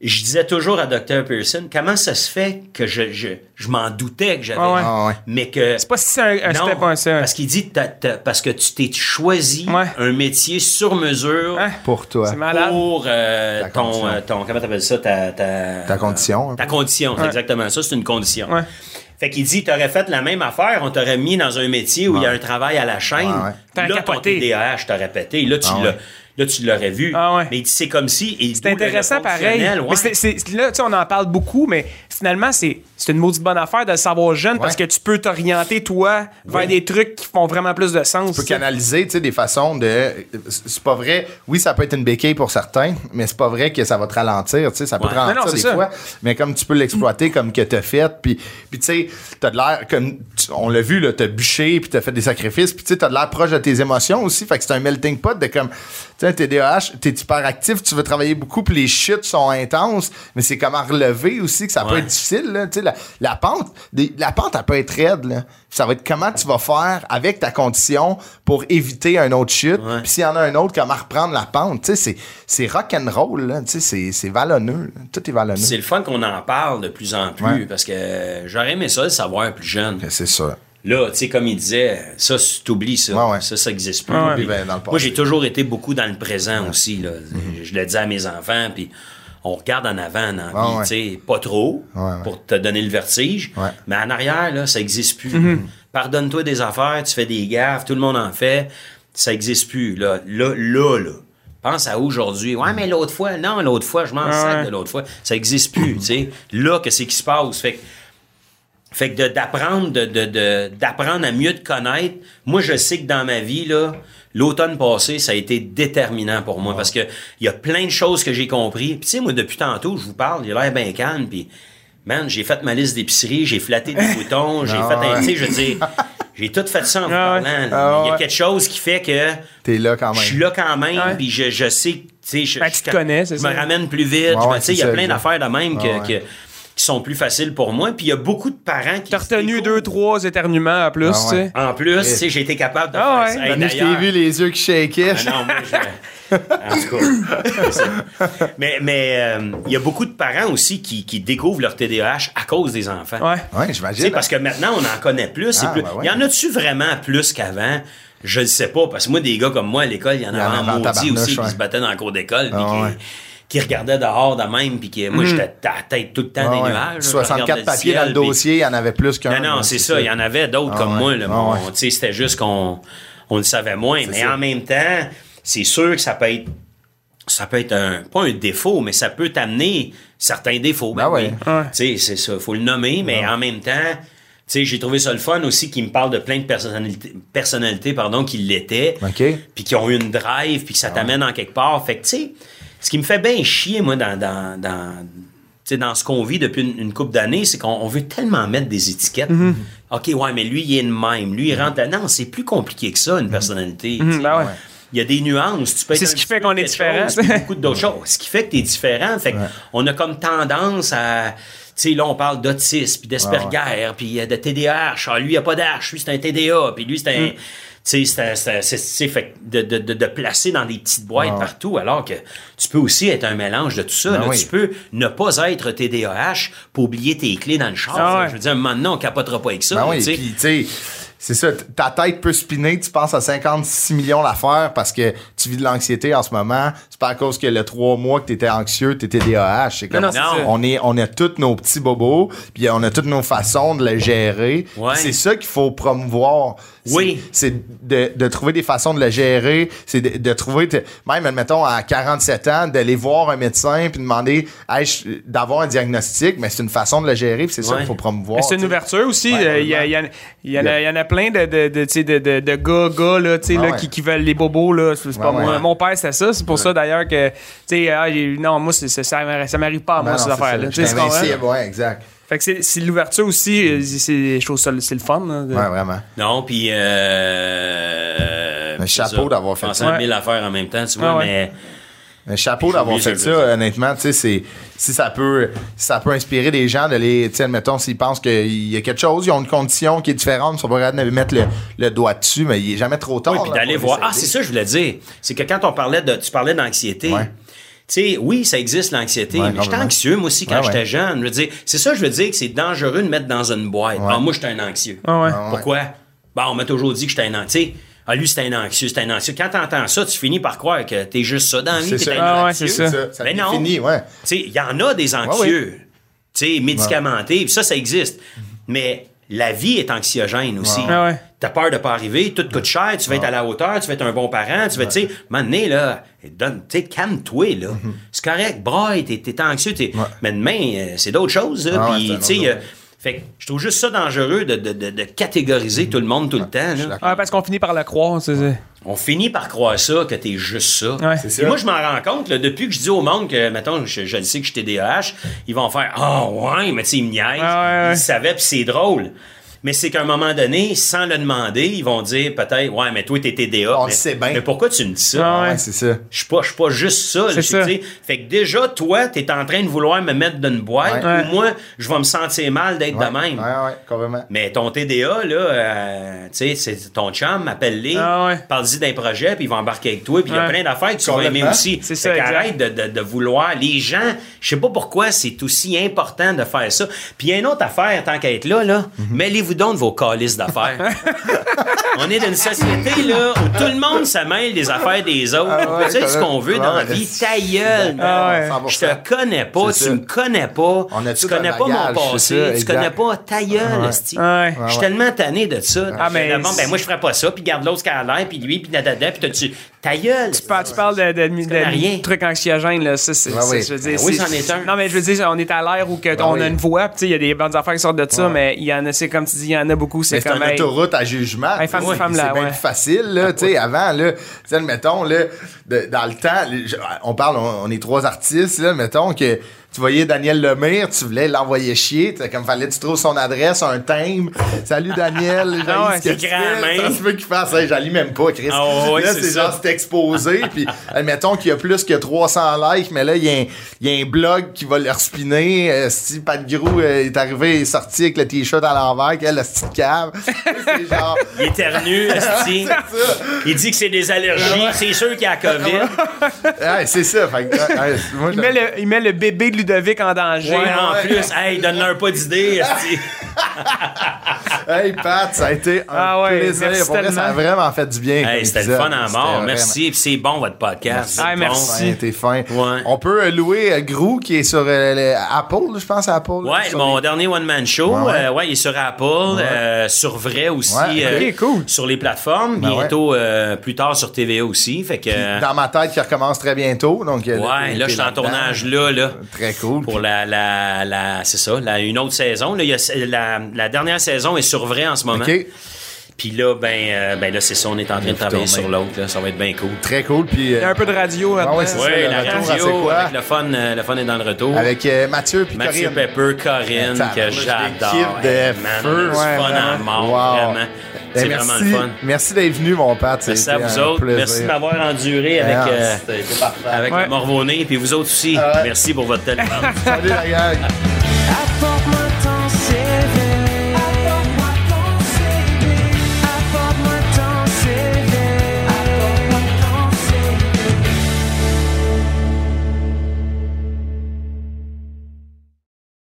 je disais toujours à Dr. Pearson, comment ça se fait que je, je, je m'en doutais que j'avais, Ah ouais. Ah ouais. mais que C'est pas si c'est un, un non, step, parce qu'il dit t'as- t'as- parce que tu t'es choisi Ouais. un métier sur mesure Hein? Pour toi. C'est malade. pour euh, Ta ton, condition. euh, ton comment t'appelles ça ta ta, Ta condition, ta condition c'est Ouais. exactement ça c'est une condition Ouais. fait qu'il dit t'aurais fait la même affaire on t'aurait mis dans un métier où il y a un travail à la chaîne Ouais, ouais. T'aurais là ton. TDAH t'aurais pété là tu Ah l'as ouais. Là tu l'aurais vu Ah ouais. mais il dit c'est comme si C'est intéressant pareil. ouais. Mais c'est- c'est- là, tu sais, on en parle beaucoup, mais finalement, c'est c'est une maudite bonne affaire de le savoir jeune parce que tu peux t'orienter, toi, vers Oui. des trucs qui font vraiment plus de sens. Tu peux canaliser, tu sais, des façons de. C'est pas vrai. Oui, ça peut être une béquille pour certains, mais c'est pas vrai que ça va te ralentir, tu sais. Ça peut Ouais. te ralentir Non, non, des ça. fois, mais comme tu peux l'exploiter comme que t'as fait, puis, puis tu sais, t'as de l'air comme. on l'a vu, là, t'as bûché, puis t'as fait des sacrifices, puis tu sais, t'as de l'air proche de tes émotions aussi. Fait que c'est un melting pot de comme. Tu sais, TDAH, t'es hyper actif, tu veux travailler beaucoup, puis les chutes sont intenses, mais c'est comment relever aussi que ça peut être difficile, là. Tu sais, la, la pente, des- la pente, elle peut être raide, là. Ça va être comment tu vas faire avec ta condition pour éviter un autre chute. Ouais. Puis s'il y en a un autre, comment reprendre la pente. Tu sais, c'est, c'est rock'n'roll, là. Tu sais, c'est, c'est vallonneux. là. Tout est vallonneux. c'est le fun qu'on en parle de plus en plus Ouais. parce que j'aurais aimé ça le savoir plus jeune C'est ça. Là, tu sais, comme il disait, ça, tu t'oublies ça. Ouais, ouais. Ça, ça n'existe plus. Ouais, ouais. Puis Ben, dans le passé. moi, j'ai toujours été beaucoup dans le présent aussi. Là. Je le dis à mes enfants, puis on regarde en avant Ouais, tu sais, pas trop, Ouais, ouais. pour te donner le vertige, Ouais. mais en arrière, là, ça n'existe plus. Pardonne-toi des affaires, tu fais des gaffes, tout le monde en fait, ça n'existe plus. Là, là, là, là. Pense à aujourd'hui. Ouais, mais l'autre fois, non, l'autre fois, je m'en ouais. de l'autre fois. Ça n'existe plus, tu sais. Là, qu'est-ce qui se passe? Fait que fait que de- d'apprendre de, de- de- d'apprendre à mieux te connaître. Moi, je sais que dans ma vie, là, l'automne passé, ça a été déterminant pour moi parce que il y a plein de choses que j'ai compris. Puis tu sais, moi, depuis tantôt, je vous parle, j'ai l'air bien calme, puis man, j'ai fait ma liste d'épicerie, j'ai flatté des boutons, j'ai Ah fait un, tu sais, je veux dire, j'ai tout fait ça en vous Ah parlant. Ah Il y a quelque chose qui fait que T'es là quand je suis même. là quand même, puis je, je sais, tu sais, je, Ben, tu te connais, c'est je ça. me ramène plus vite. Ouais, tu sais, il y a ça, plein d'affaires de même que- qui sont plus faciles pour moi. Puis il y a beaucoup de parents qui T'as retenu deux, trois éternuements en plus, Ah tu sais. En plus, tu sais, j'ai été capable de Ah faire ouais. ça. Hey, Manu, je vu les yeux qui shakaient. Ah non, moi, je... En tout cas. Mais mais euh, il y a beaucoup de parents aussi qui, qui découvrent leur TDAH à cause des enfants. Ouais. Ouais, Tu sais, j'imagine. parce que maintenant, on en connaît plus. Ah, plus- ben ouais. Y en a-tu vraiment plus qu'avant? Je ne sais pas, parce que moi, des gars comme moi à l'école, il y en Il avait en maudit aussi qui se battaient dans le cours d'école, Ah, qui, regardaient dehors de même, puis qui, moi, j'étais à la tête tout le temps Ouais, des nuages. je 64 regardais le papiers dans le dossier, il y en avait plus qu'un. non, non, c'est ça. Il y en avait d'autres Ah comme ouais. moi. Là, Ah ouais. C'était juste qu'on on le savait moins. Mais ça. en même temps, c'est sûr que ça peut être. Ça peut être un. Pas un défaut, mais ça peut t'amener certains défauts. Ben. Ouais. Tu sais, c'est ça. faut le nommer, mais en même temps. Tu sais, j'ai trouvé ça le fun aussi qui me parle de plein de personnalités, personnalités pardon, qui l'étaient, OK. puis qui ont eu une drive, puis que ça t'amène en quelque part. Fait que, tu sais, ce qui me fait bien chier, moi, dans, dans, dans, ce qu'on vit depuis une, une couple d'années, c'est qu'on on veut tellement mettre des étiquettes. OK, ouais, mais lui, il est le même. Lui, il rentre là. Non, c'est plus compliqué que ça, une personnalité. tu sais. ben ouais. Il y a des nuances. Tu peux être C'est ce qui fait qu'on est différent. chose, beaucoup d'autres choses. Ce qui fait que tu es différent. Fait que on a comme tendance à. Tu sais, là, on parle d'autisme, puis d'Asperger, puis euh, de TDAH. Ah, lui, il a pas d'H, lui, c'est un TDA, puis lui, c'est un. Tu fait de, de, de, de placer dans des petites boîtes Ouais. partout, alors que tu peux aussi être un mélange de tout ça. Ben là. oui. Tu peux ne pas être TDAH pour oublier tes clés dans le char. Ah ouais. Je veux dire, maintenant, on capotera pas avec ça. Ben oui, puis tu sais, c'est ça, ta tête peut spinner, tu penses à 56 millions d'affaires parce que tu vis de l'anxiété en ce moment. C'est pas à cause que le trois mois que t'étais anxieux, t'étais DAH. C'est comme, non, c'est ça. on est, on a tous nos petits bobos, puis on a toutes nos façons de les gérer. Ouais. C'est ça qu'il faut promouvoir. C'est- Oui. C'est de, de trouver des façons de le gérer. C'est de, de trouver, même, admettons, à 47 ans, d'aller voir un médecin puis demander hey, d'avoir un diagnostic, mais c'est une façon de le gérer, puis c'est ça qu'il faut promouvoir. Mais c'est une ouverture aussi. Ouais, euh, Il y, a- il y, en- il y en a- il y en a plein de, de, de, tu sais, de, de, de gars, gars là, tu sais, Ah là, ouais. qui, qui veulent les bobos. Là. C'est c'est pas Ouais, moi. ouais. Mon père, c'était ça. C'est pour ça d'ailleurs que, tu sais, ah, non, moi, c'est- c'est- ça, m'arrive- ça m'arrive pas à moi, Ben ces non, c'est affaires-là. comprends? t'invincible, ouais, exact. Fait que c'est- c'est l'ouverture aussi. c'est- Je trouve ça c'est le fun. là, Ouais, vraiment. Non, puis. Euh, Un c'est chapeau ça. d'avoir fait ça. mille affaires en même temps, tu vois, Ah ouais. mais. Un chapeau d'avoir fait ça, honnêtement, tu sais, c'est, si ça peut, ça peut inspirer des gens de les, tu sais, admettons, s'ils pensent qu'il y a quelque chose, ils ont une condition qui est différente, ils sont pas capables de mettre le, le doigt dessus, mais il est jamais trop tard. Oui, puis d'aller voir. Ah, c'est ça, que je voulais dire. C'est que quand on parlait de, tu parlais d'anxiété, Ouais. sais, oui, ça existe l'anxiété, Ouais, mais j'étais anxieux moi aussi quand Ouais, j'étais ouais. jeune. Je veux dire, c'est ça, je veux dire que c'est dangereux de mettre dans une boîte. Ah, moi, j'étais un anxieux. Ah. Pourquoi? Bon, on m'a toujours dit que j'étais un anxieux. Ah, lui, c'était un anxieux, c'était un anxieux. Quand t'entends ça, tu finis par croire que t'es juste ça dans la vie, C'est t'es un Ah ouais, anxieux. c'est ça. Ça Mais non. ouais. Tu sais, il y en a des anxieux, tu sais, médicamentés, ça, ça existe. Mais la vie est anxiogène aussi. Ah ouais. T'as peur de pas arriver, tout coûte cher, tu vas être à la hauteur, tu vas être un bon parent, tu vas, tu sais, maintenant, là, donne, tu sais, calme-toi, là. Mhm. C'est correct, braille, t'es, anxieux, t'es... mais demain, euh, c'est d'autres choses, là, Ah ouais, puis, c'est tu sais, fait que je trouve juste ça dangereux de, de, de, de catégoriser tout le monde tout le temps, là. Ah, parce qu'on finit par le croire, c'est ça. On finit par croire ça, que t'es juste ça. Ouais. C'est Et ça. moi, je m'en rends compte, là, depuis que je dis au monde que, mettons, je, je le sais que je suis TDAH, ils vont faire Ah ouais, mais tu sais, ils me niaisent. Ah ouais, ouais. Ils savaient, puis c'est drôle. Mais c'est qu'à un moment donné, sans le demander, ils vont dire peut-être Ouais, mais toi, t'es TDA. On le mais, sait bien. Mais pourquoi tu me dis ça? Ah ouais. Ouais, c'est ça. Je suis pas, je suis pas juste ça. là, ça. tu sais. Fait que déjà, toi, t'es en train de vouloir me mettre dans une boîte Ouais. où moi, je vais me sentir mal d'être Ouais, de même. Ouais, ouais, complètement. Mais ton TDA, là, euh, tu sais, c'est ton chum, appelle-les, Ah ouais. parle-y d'un projet, puis il va embarquer avec toi, puis il y a plein d'affaires que tu vas aimer aussi. C'est ça, qu'arrête de, de, de vouloir. Les gens, je sais pas pourquoi c'est aussi important de faire ça. Puis il y a une autre affaire, tant qu'à être là, là, Mhm. mêlez-vous donc de vos calices d'affaires. On est dans une société, là, où tout le monde se mêle des affaires des autres. Ah ouais, tu sais ce qu'on veut dans la ouais. vie? Ta gueule! Ah ouais. Je te connais pas, tu me connais pas, On a tu connais pas mon passé, ça, tu connais pas ta gueule. Ouais. Je suis tellement tanné de ça. Ah, mais ben moi, je ferais pas ça, puis garde l'autre qui a l'air, puis lui, puis dadada, puis tu Ta gueule! Tu parles, tu parles de, de, de- de trucs anxiogènes, là. Ça, c'est, Ouais, c'est- oui. je veux dire, Ben oui, c'est- c'en est un. Non, mais je veux dire, on est à l'ère où que on oui. a une voix, puis tu sais, il y a des bonnes affaires qui sortent de ça, mais il y en a, c'est comme tu dis, il y en a beaucoup, c'est Mais c'est comme. une hey, autoroute à jugement. Hey, femme, Ouais, femme, c'est bien ouais. plus facile, là. Tu sais, avant, là, tu sais, mettons, là, de- dans le temps, on parle, on, on est trois artistes, là, mettons que tu voyais Daniel Lemire, tu voulais l'envoyer chier, t'as comme fallait que tu trouves son adresse, un thème. Salut Daniel, Ah ouais, ce que c'est tu grand. Ça se peut qu'il fasse, hey, j'allie même pas, Chris. Ouais, là, c'est genre, c'est exposé, puis admettons qu'il y a plus que 300 likes, mais là, il y, a un- il y a un blog qui va leur spinner. Euh, si Pat Grou euh, est arrivé, il est sorti avec le t-shirt à l'envers, quelle la petite cave. c'est genre... Il éternue, ça. Il dit que c'est des allergies, c'est sûr qu'il y a la COVID. Ouais, c'est ça. Fait que, ouais, moi, Il met, le, il met le bébé de Ludovic en danger. Ouais, en ouais. plus, hey, donne-leur pas d'idée. Hey, Pat, ça a été un Ah ouais, plaisir. merci Pour vrai, ça a vraiment fait du bien. Hey, c'était le fun à C'était mort. Merci, c'est bon, votre podcast. Ah, C'est merci. bon. Ouais, t'es fin. Ouais. On peut euh, louer euh, Grou qui est sur euh, le- Apple, je pense, à Apple. Ouais, sur mon les- dernier one-man show, Ouais, ouais. euh, ouais, il est sur Apple, euh, sur Vrai aussi, Ouais, euh, ok, cool. sur les plateformes, Ben bientôt euh, plus tard sur TVA aussi, fait que... Dans ma tête qui recommence très bientôt. Donc, ouais, là, je suis en tournage là, là. Très cool. Pour la, la, la c'est ça, la, une autre saison. Là, il y a, la, dernière saison est sur Vrai en ce moment. Puis là, ben, euh, ben là, c'est ça, on est en train de travailler sur l'autre. là. Ça va être bien cool. Très cool. Puis, euh, Il y a un peu de radio Ah ouais, c'est ça, Oui, le la retour C'est radio, quoi? avec le fun, euh, le fun est dans le retour. avec euh, Mathieu puis Mathieu Corinne. Pepper, Corinne, que j'adore. de man, feu. Ouais, fun à vraiment. mort, Wow. vraiment. Ben, C'est merci, vraiment le fun. Merci d'être venu, mon père. Merci à vous autres. Merci de m'avoir enduré avec, Ah, euh, c'était parfait. avec Ouais. le Morvonné. Puis vous autres aussi, Ah merci pour votre téléphone. Salut la gang.